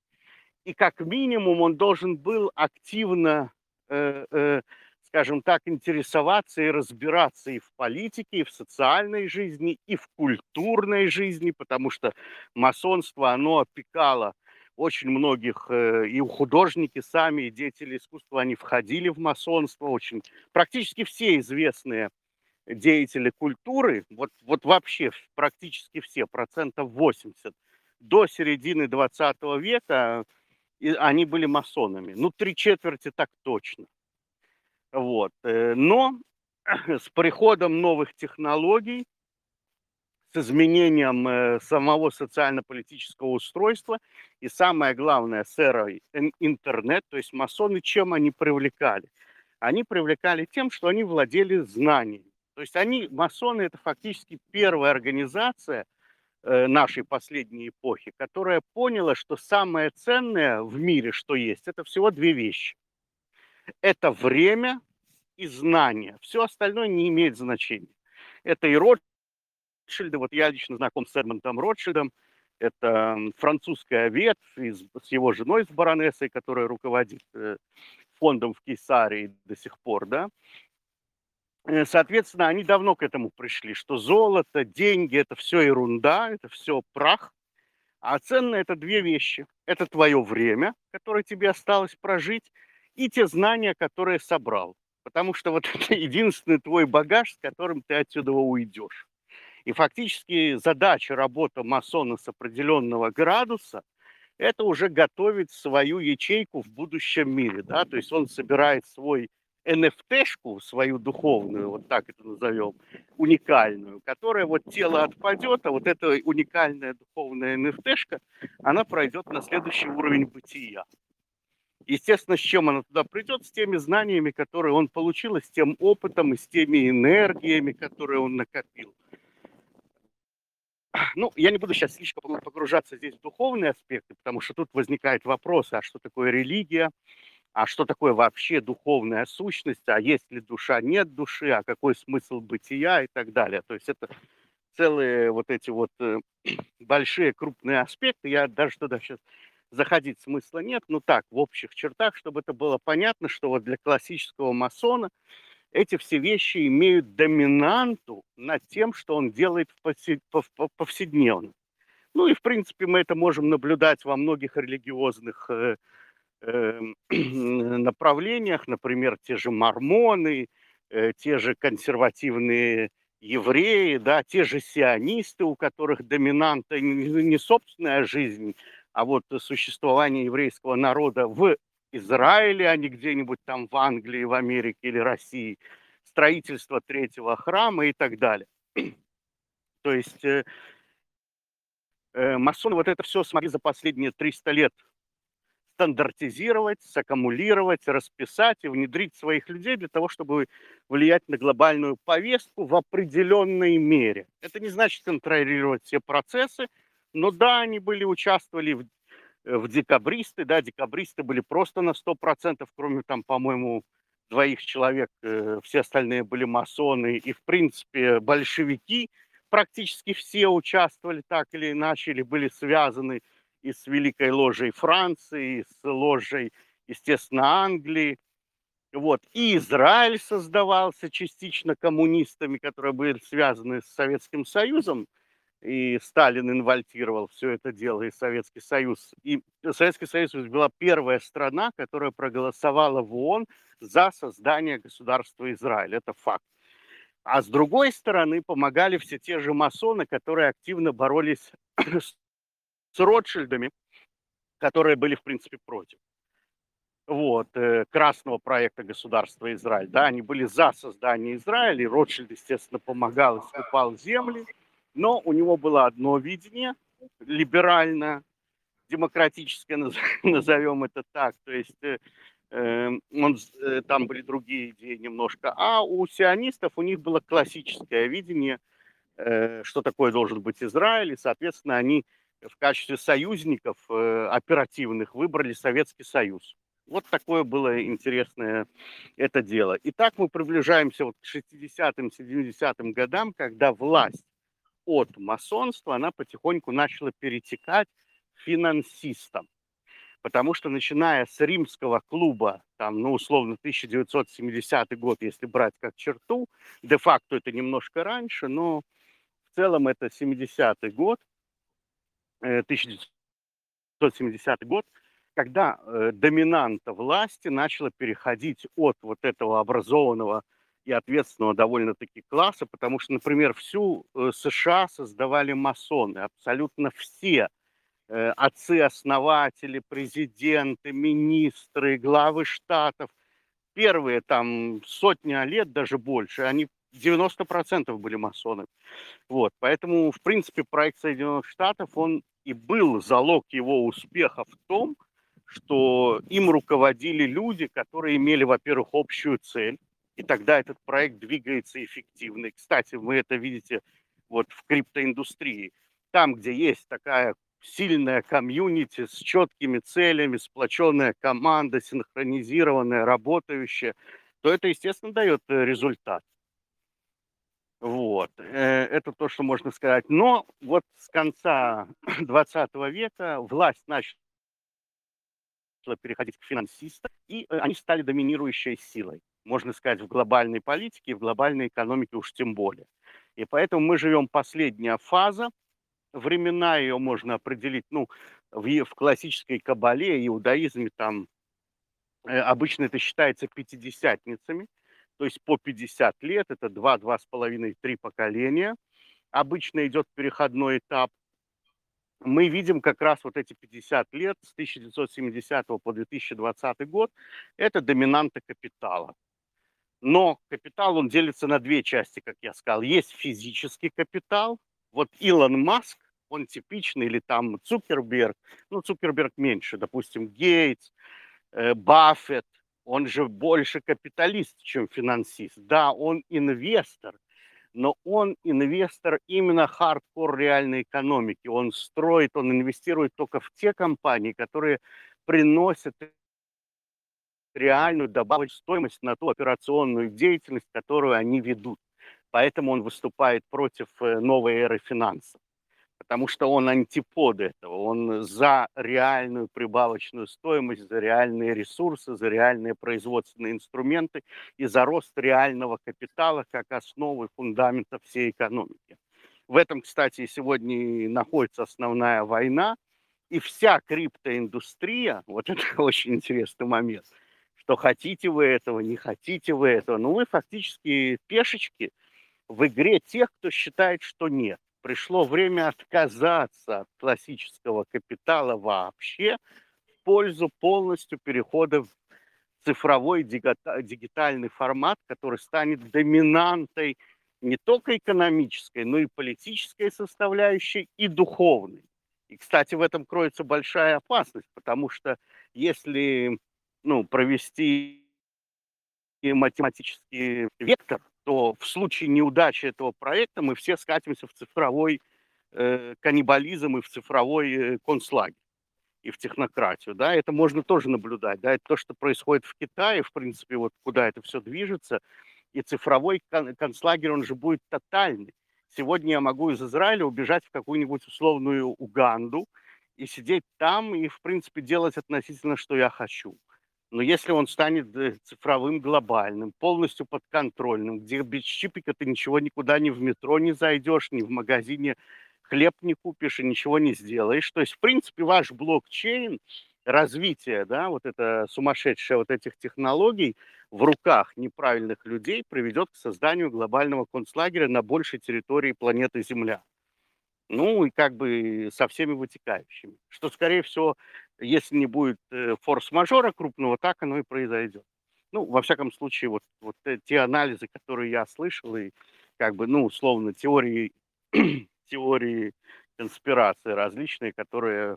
И как минимум он должен был активно, э, э, скажем так, интересоваться и разбираться и в политике, и в социальной жизни, и в культурной жизни, потому что масонство, оно опекало очень многих, э, и художники сами, и деятели искусства, они входили в масонство, очень, практически все известные деятели культуры, вот, вот вообще практически все, процентов 80, до середины 20 века они были масонами. Ну, три четверти так точно. Вот. Э, но с приходом новых технологий с изменением э, самого социально-политического устройства и самое главное с эрой интернет, то есть масоны чем они привлекали? Они привлекали тем, что они владели знаниями. То есть они, масоны, это фактически первая организация э, нашей последней эпохи, которая поняла, что самое ценное в мире, что есть, это всего две вещи. Это время и знание. Все остальное не имеет значения. Это и Ротшильды. Вот я лично знаком с Эдмондом Ротшильдом. Это французская ветвь с его женой, с баронессой, которая руководит э, фондом в Кейсарии до сих пор, да. Э, соответственно, они давно к этому пришли, что золото, деньги – это все ерунда, это все прах, а ценно это две вещи. Это твое время, которое тебе осталось прожить, и те знания, которые собрал. Потому что вот это единственный твой багаж, с которым ты отсюда уйдешь. И фактически задача работы масона с определенного градуса – это уже готовить свою ячейку в будущем мире. Да? То есть он собирает свой NFT-шку, свою духовную, вот так это назовем, уникальную, которая вот тело отпадет, а вот эта уникальная духовная NFT-шка, она пройдет на следующий уровень бытия. Естественно, с чем она туда придет? С теми знаниями, которые он получил, и с тем опытом, и с теми энергиями, которые он накопил. Ну, я не буду сейчас слишком погружаться здесь в духовные аспекты, потому что тут возникает вопрос, а что такое религия, а что такое вообще духовная сущность, а есть ли душа, нет души, а какой смысл бытия и так далее. То есть это целые вот эти вот э, большие крупные аспекты. Я даже туда сейчас заходить смысла нет. Ну так, в общих чертах, чтобы это было понятно, что вот для классического масона эти все вещи имеют доминанту над тем, что он делает повседневно. Ну и, в принципе, мы это можем наблюдать во многих религиозных э, направлениях, например, те же мормоны, э, те же консервативные евреи, да, те же сионисты, у которых доминанта не собственная жизнь, а вот существование еврейского народа в Израиле, а не где-нибудь там в Англии, в Америке или России, строительство третьего храма и так далее. То есть э, э, масоны вот это все смогли за последние 300 лет стандартизировать, саккумулировать, расписать и внедрить своих людей для того, чтобы влиять на глобальную повестку в определенной мере. Это не значит контролировать все процессы, но да, они были, участвовали в, в декабристы, да, декабристы были просто на 100%, кроме там, по-моему, двоих человек, э, все остальные были масоны, и, в принципе, большевики практически все участвовали так или иначе, или были связаны и с Великой Ложей Франции, и с Ложей, естественно, Англии. Вот. И Израиль создавался частично коммунистами, которые были связаны с Советским Союзом, и Сталин инвальтировал все это дело, и Советский Союз. И Советский Союз была первая страна, которая проголосовала в ООН за создание государства Израиль. Это факт. А с другой стороны помогали все те же масоны, которые активно боролись с Ротшильдами, которые были, в принципе, против. Вот, э, красного проекта государства Израиль. Да, они были за создание Израиля, и Ротшильд, естественно, помогал и скупал земли, но у него было одно видение, либеральное, демократическое, назовем это так, то есть э, эм, он, э, там были другие идеи немножко, а у сионистов у них было классическое видение, что такое должен быть Израиль, и, соответственно, они в качестве союзников э, оперативных выбрали Советский Союз. Вот такое было интересное это дело. Итак, мы приближаемся вот к 60-м, 70-м годам, когда власть от масонства, она потихоньку начала перетекать финансистам. Потому что начиная с римского клуба, там, ну, условно, 1970 год, если брать как черту, де-факто это немножко раньше, но в целом это 70-й год – 1970 э, год, когда э, доминанта власти начала переходить от вот этого образованного и ответственного довольно-таки класса, потому что, например, всю э, США создавали масоны, абсолютно все отцы-основатели, президенты, министры, главы штатов, первые там сотни лет, даже больше, они 90% были масонами. Вот, поэтому, в принципе, проект Соединенных Штатов, он и был залог его успеха в том, что им руководили люди, которые имели, во-первых, общую цель, и тогда этот проект двигается эффективно. Кстати, вы это видите вот в криптоиндустрии. Там, где есть такая сильная комьюнити с четкими целями, сплоченная команда, синхронизированная, работающая, то это, естественно, дает результат. Вот. Э, это то, что можно сказать. Но вот с конца 20 века власть начала переходить к финансистам, и э, они стали доминирующей силой, можно сказать, в глобальной политике в глобальной экономике уж тем более. И поэтому мы живем последняя фаза, времена ее можно определить, ну, в, в классической кабале, иудаизме там э, обычно это считается пятидесятницами, то есть по 50 лет, это 2, 2,5, 3 поколения. Обычно идет переходной этап. Мы видим как раз вот эти 50 лет с 1970 по 2020 год, это доминанта капитала. Но капитал, он делится на две части, как я сказал. Есть физический капитал. Вот Илон Маск, он типичный, или там Цукерберг, ну, Цукерберг меньше, допустим, Гейтс, э, Баффет, он же больше капиталист, чем финансист. Да, он инвестор, но он инвестор именно хардкор реальной экономики. Он строит, он инвестирует только в те компании, которые приносят реальную добавочную стоимость на ту операционную деятельность, которую они ведут. Поэтому он выступает против э, новой эры финансов потому что он антипод этого, он за реальную прибавочную стоимость, за реальные ресурсы, за реальные производственные инструменты и за рост реального капитала как основы фундамента всей экономики. В этом, кстати, сегодня находится основная война, и вся криптоиндустрия, вот это очень интересный момент, что хотите вы этого, не хотите вы этого, но вы фактически пешечки в игре тех, кто считает, что нет пришло время отказаться от классического капитала вообще в пользу полностью перехода в цифровой дигитальный формат, который станет доминантой не только экономической, но и политической составляющей и духовной. И, кстати, в этом кроется большая опасность, потому что если ну, провести математический вектор, то в случае неудачи этого проекта мы все скатимся в цифровой э, каннибализм и в цифровой э, концлагерь и в технократию, да, это можно тоже наблюдать, да, это то, что происходит в Китае, в принципе, вот куда это все движется, и цифровой кон- концлагерь, он же будет тотальный. Сегодня я могу из Израиля убежать в какую-нибудь условную Уганду и сидеть там и, в принципе, делать относительно, что я хочу. Но если он станет э, цифровым, глобальным, полностью подконтрольным, где без чипика ты ничего никуда ни в метро не зайдешь, ни в магазине хлеб не купишь и ничего не сделаешь. То есть, в принципе, ваш блокчейн, развитие, да, вот это сумасшедшее вот этих технологий в руках неправильных людей приведет к созданию глобального концлагеря на большей территории планеты Земля. Ну и как бы со всеми вытекающими. Что, скорее всего, если не будет э, форс-мажора крупного, так оно и произойдет. Ну, во всяком случае, вот, вот те анализы, которые я слышал, и как бы, ну, условно, теории, теории конспирации различные, которые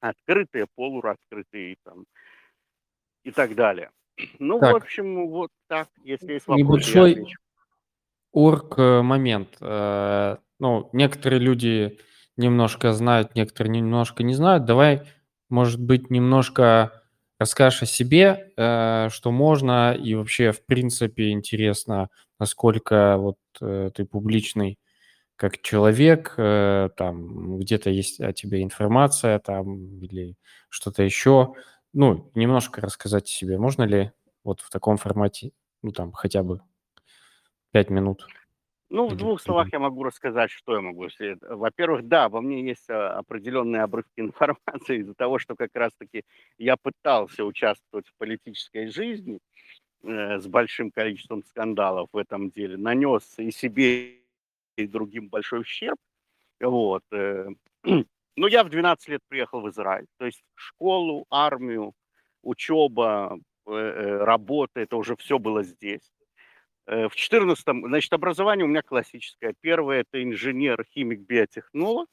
открытые, полураскрытые там, и так далее. Ну, так. в общем, вот так, если есть вопросы, Небольшой орг э, момент. Э, ну, некоторые люди немножко знают, некоторые немножко не знают. Давай, может быть, немножко расскажешь о себе, э, что можно, и вообще, в принципе, интересно, насколько вот ты публичный как человек, там где-то есть о тебе информация, там или что-то еще. Ну, немножко рассказать о себе. Можно ли вот в таком формате, ну, там, хотя бы пять минут? Ну, в двух словах я могу рассказать, что я могу. Во-первых, да, во мне есть а, определенные обрывки информации из-за того, что как раз-таки я пытался участвовать в политической жизни э, с большим количеством скандалов в этом деле, нанес и себе, и другим большой ущерб. Вот. Э, ну, я в 12 лет приехал в Израиль. То есть школу, армию, учеба, э, э работа, это уже все было здесь. Э, в 14 значит, образование у меня классическое. Первое – это инженер, химик, биотехнолог.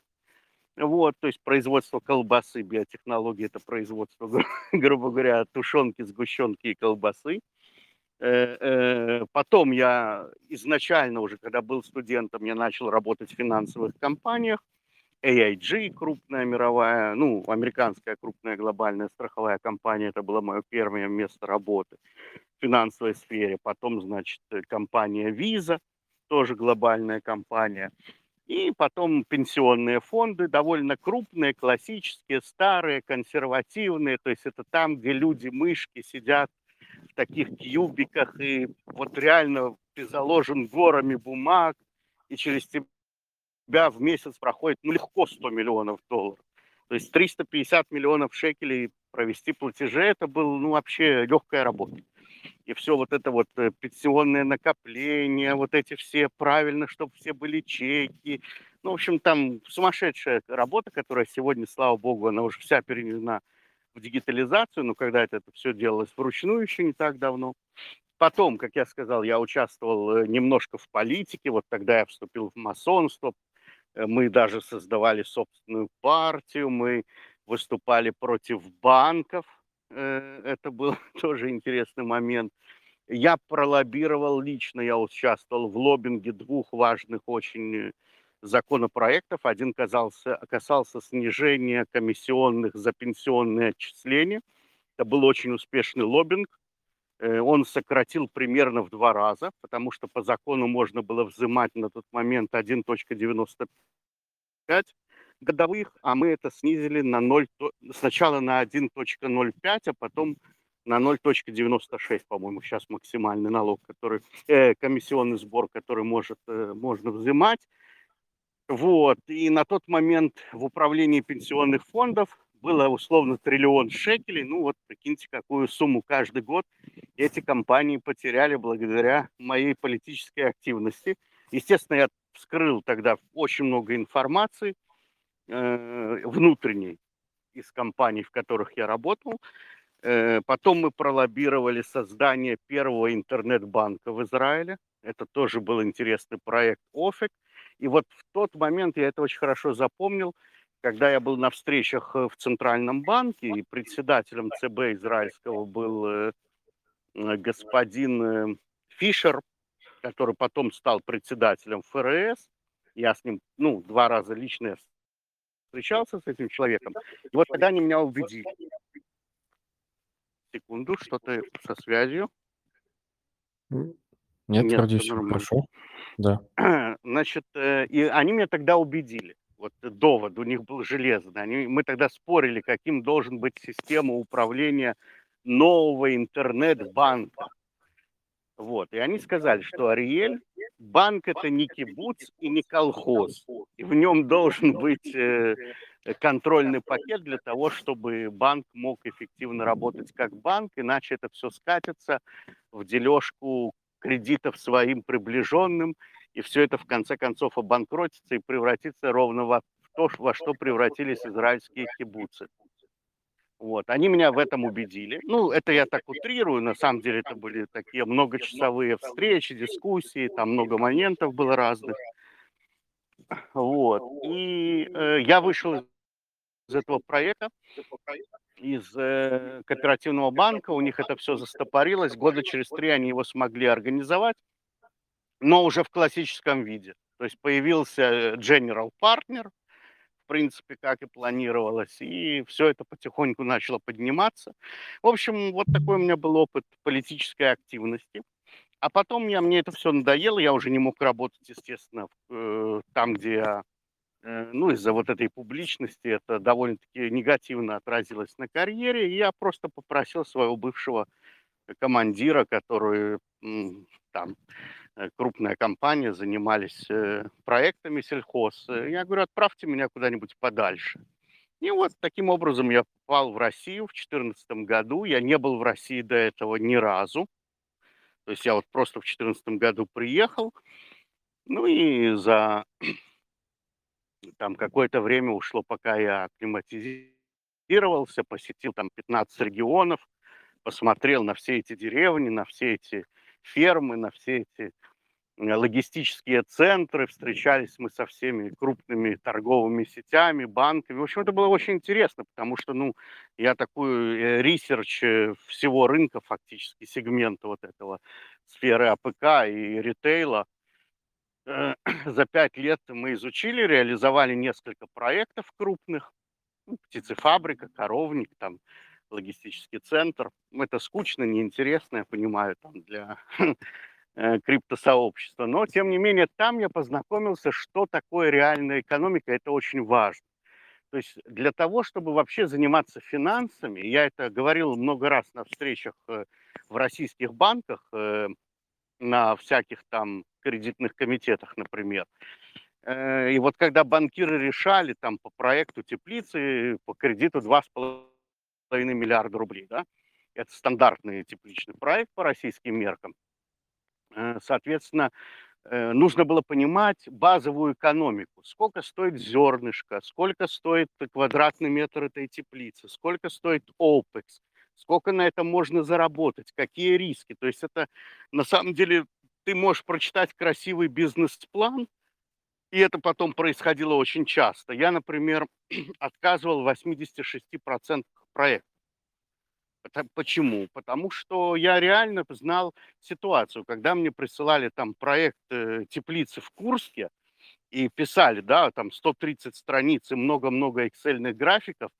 Вот, то есть производство колбасы, биотехнологии – это производство, грубо говоря, тушенки, сгущенки и колбасы. Э, э, потом я изначально уже, когда был студентом, я начал работать в финансовых компаниях. AIG, крупная мировая, ну, американская крупная глобальная страховая компания, это было мое первое место работы финансовой сфере. Потом, значит, э, компания Visa, тоже глобальная компания. И потом пенсионные фонды, довольно крупные, классические, старые, консервативные. То есть это там, где люди-мышки сидят в таких кьюбиках, и вот реально ты заложен горами бумаг, и через тебя в месяц проходит ну, легко 100 миллионов долларов. То есть 350 миллионов шекелей провести платежи, это был ну, вообще легкая работа и все вот это вот э, пенсионное накопление, вот эти все правильно, чтобы все были чеки. Ну, в общем, там сумасшедшая работа, которая сегодня, слава богу, она уже вся перенесена в дигитализацию, но когда это, это все делалось вручную еще не так давно. Потом, как я сказал, я участвовал э, немножко в политике, вот тогда я вступил в масонство, мы даже создавали собственную партию, мы выступали против банков, Э, это был тоже интересный момент. Я пролоббировал лично, я участвовал в лоббинге двух важных очень законопроектов. Один касался, касался снижения комиссионных за пенсионные отчисления. Это был очень успешный лоббинг. Э, он сократил примерно в два раза, потому что по закону можно было взимать на тот момент 1.95 годовых, а мы это снизили на 0, сначала на 1.05, а потом на 0.96, по-моему, сейчас максимальный налог, который, э, комиссионный сбор, который может, э, можно взимать. Вот. И на тот момент в управлении пенсионных фондов было условно триллион шекелей. Ну вот прикиньте, какую сумму каждый год эти компании потеряли благодаря моей политической активности. Естественно, я вскрыл тогда очень много информации – э, внутренней из компаний, в которых я работал. Э, потом мы пролоббировали создание первого интернет-банка в Израиле. Это тоже был интересный проект ОФИК. И вот в тот момент, я это очень хорошо запомнил, когда я был на встречах э, в Центральном банке, и председателем ЦБ израильского был э, господин Фишер, который потом стал председателем ФРС, я с ним, ну, два раза лично встречался с этим человеком. И вот когда они меня убедили. Секунду, что-то со связью. Нет, Нет, вроде все хорошо. Да. Значит, э, и они меня тогда убедили. Вот довод у них был железный. Они, мы тогда спорили, каким должен быть система управления нового интернет-банка. Вот. И они сказали, что Ариэль банк это не кибуц и не колхоз. И в нем должен быть э, контрольный пакет для того, чтобы банк мог эффективно работать как банк, иначе это все скатится в дележку кредитов своим приближенным, и все это в конце концов обанкротится и превратится ровно во то, во что превратились израильские кибуцы. Вот. Они меня в этом убедили. Ну, это я так утрирую, на самом деле это были такие многочасовые встречи, дискуссии, там много моментов было разных. Вот. И э, я вышел из этого проекта, из э, кооперативного банка, у них это все застопорилось, года через три они его смогли организовать, но уже в классическом виде. То есть появился General Partner, в принципе, как и планировалось, и все это потихоньку начало подниматься. В общем, вот такой у меня был опыт политической активности. А потом я, мне это все надоело, я уже не мог работать, естественно, э, там, где я, э, ну, из-за вот этой публичности это довольно-таки негативно отразилось на карьере, и я просто попросил своего бывшего командира, который там э, крупная компания, занимались э, проектами сельхоз. Э, Я говорю, отправьте меня куда-нибудь подальше. И вот таким образом я попал в Россию в 2014 году. Я не был в России до этого ни разу. То есть я вот просто в 2014 году приехал, ну и за там какое-то время ушло, пока я акклиматизировался, посетил там 15 регионов, посмотрел на все эти деревни, на все эти фермы, на все эти э, логистические центры, встречались мы со всеми крупными торговыми сетями, банками. В общем, это было очень интересно, потому что, ну, я такой э, research э, всего рынка, фактически, сегмента вот этого сферы АПК и ритейла. За пять лет мы изучили, реализовали несколько проектов крупных. Ну, Птицефабрика, коровник, там, логистический центр. Это скучно, неинтересно, я понимаю, там, для э, криптосообщества. Но, тем не менее, там я познакомился, что такое реальная экономика. Это очень важно. То есть для того, чтобы вообще заниматься финансами, я это говорил много раз на встречах э, в российских банках, э, на всяких там кредитных комитетах, например. И вот когда банкиры решали там по проекту теплицы, по кредиту 2,5 миллиарда рублей, да, это стандартный тепличный проект по российским меркам, Э, соответственно, э, нужно было понимать базовую экономику. Сколько стоит зернышко, сколько стоит квадратный метр этой теплицы, сколько стоит OPEX, сколько на этом можно заработать, какие риски. То есть это на самом деле ты можешь прочитать красивый бизнес-план, и это потом происходило очень часто. Я, например, отказывал в 86% проектов. Почему? Потому что я реально знал ситуацию, когда мне присылали там проект э, теплицы в Курске и писали, да, там 130 страниц и много-много excel графиков,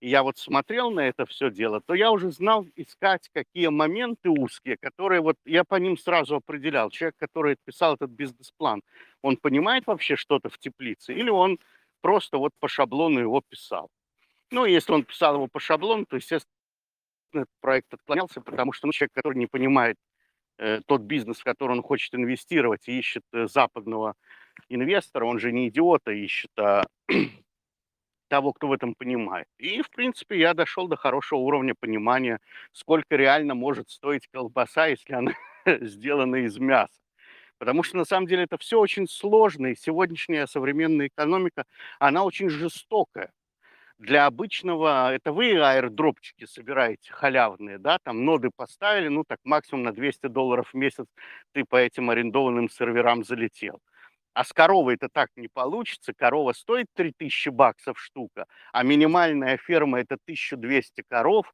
и я вот смотрел на это все дело, то я уже знал искать какие моменты узкие, которые вот я по ним сразу определял. Человек, который писал этот бизнес-план, он понимает вообще что-то в теплице или он просто вот по шаблону его писал. Ну, если он писал его по шаблону, то, естественно, этот проект отклонялся, потому что ну, человек, который не понимает э, тот бизнес, в который он хочет инвестировать, и ищет э, западного инвестора, он же не идиота ищет, а того, кто в этом понимает. И, в принципе, я дошел до хорошего уровня понимания, сколько реально может стоить колбаса, если она сделана из мяса. Потому что, на самом деле, это все очень сложно, и сегодняшняя современная экономика, она очень жестокая для обычного, это вы аирдропчики собираете халявные, да, там ноды поставили, ну так максимум на 200 долларов в месяц ты по этим арендованным серверам залетел. А с коровой это так не получится. Корова стоит 3000 баксов штука, а минимальная ферма это 1200 коров.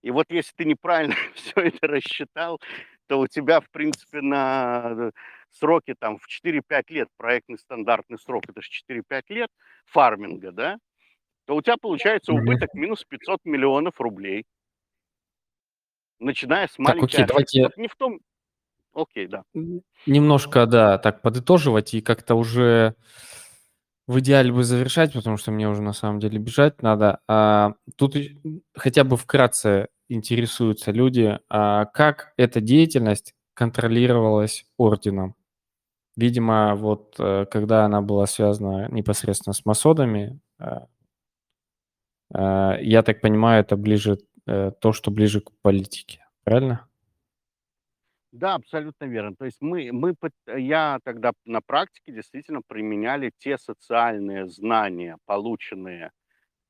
И вот если ты неправильно все это рассчитал, то у тебя, в принципе, на сроки там в 4-5 лет, проектный стандартный срок, это же 4-5 лет фарминга, да, то у тебя получается убыток минус 500 миллионов рублей. Начиная с Так, маленькой окей, давайте Вот не в том... Окей, да. немножко, да, так подытоживать и как-то уже в идеале бы завершать, потому что мне уже на самом деле бежать надо. А, тут хотя бы вкратце интересуются люди, а как эта деятельность контролировалась орденом? Видимо, вот э, когда она была связана непосредственно с масонами, а, а, я так понимаю, это ближе э, то, что ближе к политике, правильно? Да, абсолютно верно. То есть мы, мы, пыт- я тогда на практике действительно применяли те социальные знания, полученные,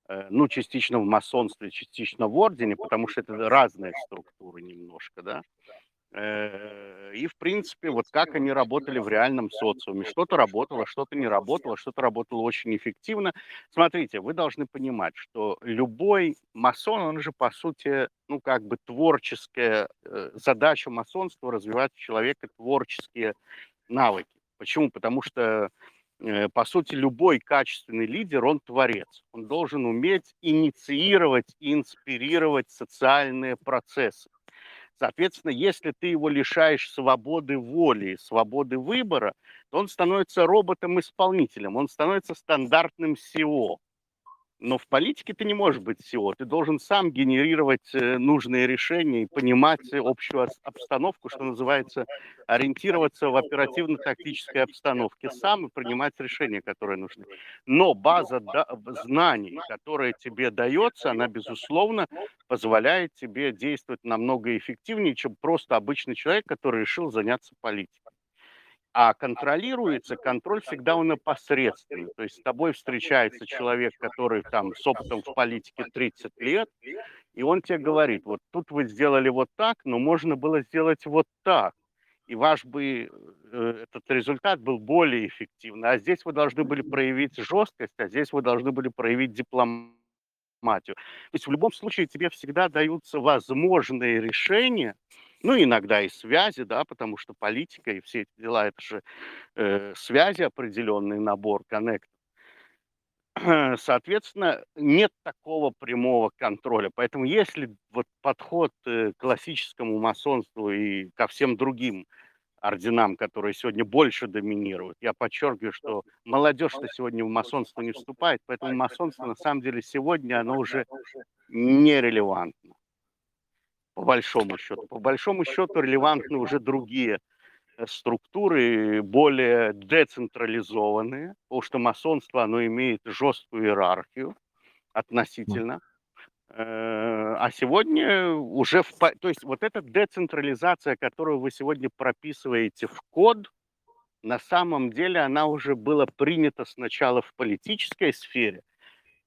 э, ну, частично в масонстве, частично в ордене, потому что это разные структуры немножко, да. Э, И, в принципе, вот как они работали в реальном социуме. Что-то работало, что-то не работало, что-то работало очень эффективно. Смотрите, вы должны понимать, что любой масон, он же, по сути, ну, как бы творческая э, задача масонства развивать у человека творческие навыки. Почему? Потому что, э, по сути, любой качественный лидер, он творец. Он должен уметь инициировать и инспирировать социальные процессы. Соответственно, если ты его лишаешь свободы воли, свободы выбора, то он становится роботом-исполнителем, он становится стандартным SEO. Но в политике ты не можешь быть SEO, ты должен сам генерировать э, нужные решения и понимать э, общую обстановку, что называется, ориентироваться в оперативно-тактической обстановке сам и принимать решения, которые нужны. Но база знаний, которая тебе дается, она, безусловно, позволяет тебе действовать намного эффективнее, чем просто обычный человек, который решил заняться политикой. А контролируется, контроль всегда он опосредственный. То есть с тобой встречается человек, который там с опытом в политике 30 лет, и он тебе говорит, вот тут вы сделали вот так, но можно было сделать вот так. И ваш бы э, этот результат был более эффективный. А здесь вы должны были проявить жесткость, а здесь вы должны были проявить дипломатию. То есть в любом случае тебе всегда даются возможные решения, ну, иногда и связи, да, потому что политика и все эти дела, это же э, связи, определенный набор, коннект. Соответственно, нет такого прямого контроля. Поэтому если вот подход э, к классическому масонству и ко всем другим орденам, которые сегодня больше доминируют, я подчеркиваю, что молодежь-то сегодня в масонство не вступает, поэтому масонство на самом деле сегодня, оно уже нерелевантно по большому счету. По большому счету релевантны уже другие э, структуры, более децентрализованные, потому что масонство, оно имеет жесткую иерархию относительно. Э, А сегодня уже, в, то есть вот эта децентрализация, которую вы сегодня прописываете в код, на самом деле она уже была принята сначала в политической сфере,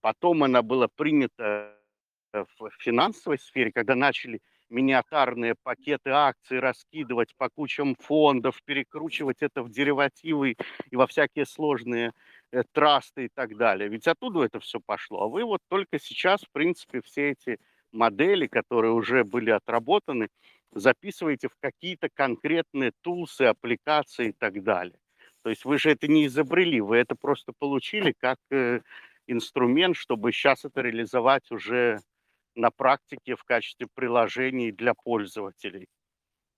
потом она была принята э, в финансовой сфере, когда начали миниатюрные пакеты акций раскидывать по кучам фондов, перекручивать это в деривативы и во всякие сложные э, трасты и так далее. Ведь оттуда это все пошло. А вы вот только сейчас, в принципе, все эти модели, которые уже были отработаны, записываете в какие-то конкретные тулсы, аппликации и так далее. То есть вы же это не изобрели, вы это просто получили как э, инструмент, чтобы сейчас это реализовать уже на практике в качестве приложений для пользователей.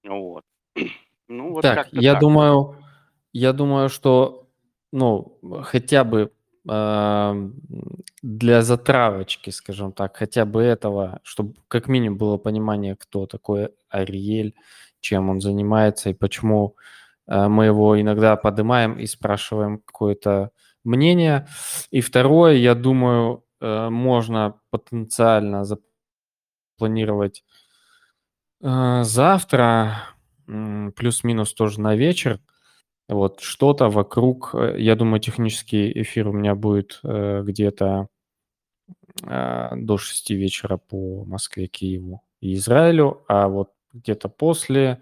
Вот. Ну, вот Так, я так. думаю, я думаю, что, ну, хотя бы ам, для затравочки, скажем так, хотя бы этого, чтобы как минимум было понимание, кто такой Ариель, чем он занимается и почему э, мы его иногда поднимаем и спрашиваем какое-то мнение. И второе, я думаю, э, можно потенциально запланировать э, завтра плюс-минус тоже на вечер. Вот что-то вокруг, э, я думаю, технический эфир у меня будет э, где-то до 6 вечера по Москве, Киеву и Израилю, а вот где-то после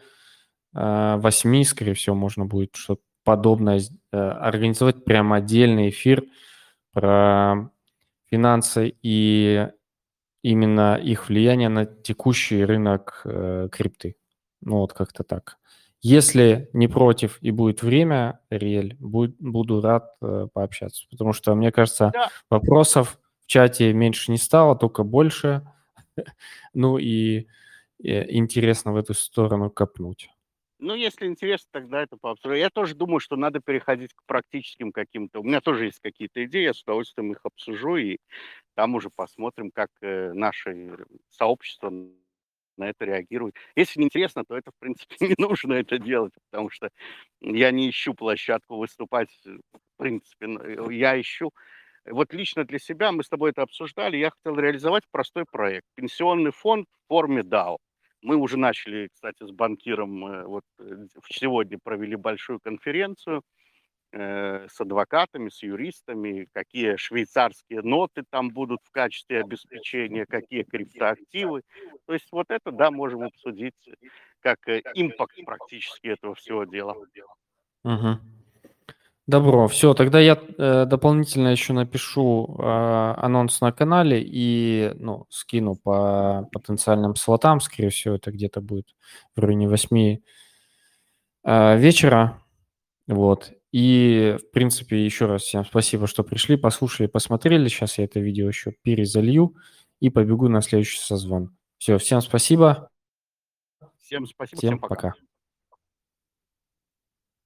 э, 8, скорее всего, можно будет что-то подобное, организовать прямо отдельный эфир про финансы и именно их влияние на текущий рынок э, крипты. Ну вот как-то так. Если не против и будет время, Риэль, буд- буду рад э, пообщаться, потому что, мне кажется, Да. вопросов в чате меньше не стало, только больше. Ну и э, интересно в эту сторону копнуть. Ну, если интересно, тогда это пообсуждаем. Я тоже думаю, что надо переходить к практическим каким-то. У меня тоже есть какие-то идеи, я с удовольствием их обсужу, и там уже посмотрим, как э, наше сообщество на это реагирует. Если не интересно, то это, в принципе, не нужно это делать, потому что я не ищу площадку выступать, э, в принципе. э, Я ищу... Вот лично для себя, мы с тобой это обсуждали, я хотел реализовать простой проект. Пенсионный фонд в форме DAO. Мы уже начали, кстати, с банкиром, э, вот сегодня провели большую конференцию с адвокатами, с юристами, какие швейцарские ноты там будут в качестве обеспечения, какие криптоактивы. То есть вот это, да, можем обсудить э, как э, импакт практически этого всего дела. Мгм. Добро, все, тогда я э, дополнительно еще напишу э, анонс на канале и ну, скину по потенциальным слотам. Скорее всего, это где-то будет в районе 8 э, вечера. Вот. И, в принципе, еще раз всем спасибо, что пришли, послушали, посмотрели. Сейчас я это видео еще перезалью и побегу на следующий созвон. Все, всем спасибо, Всем спасибо, всем всем пока. пока.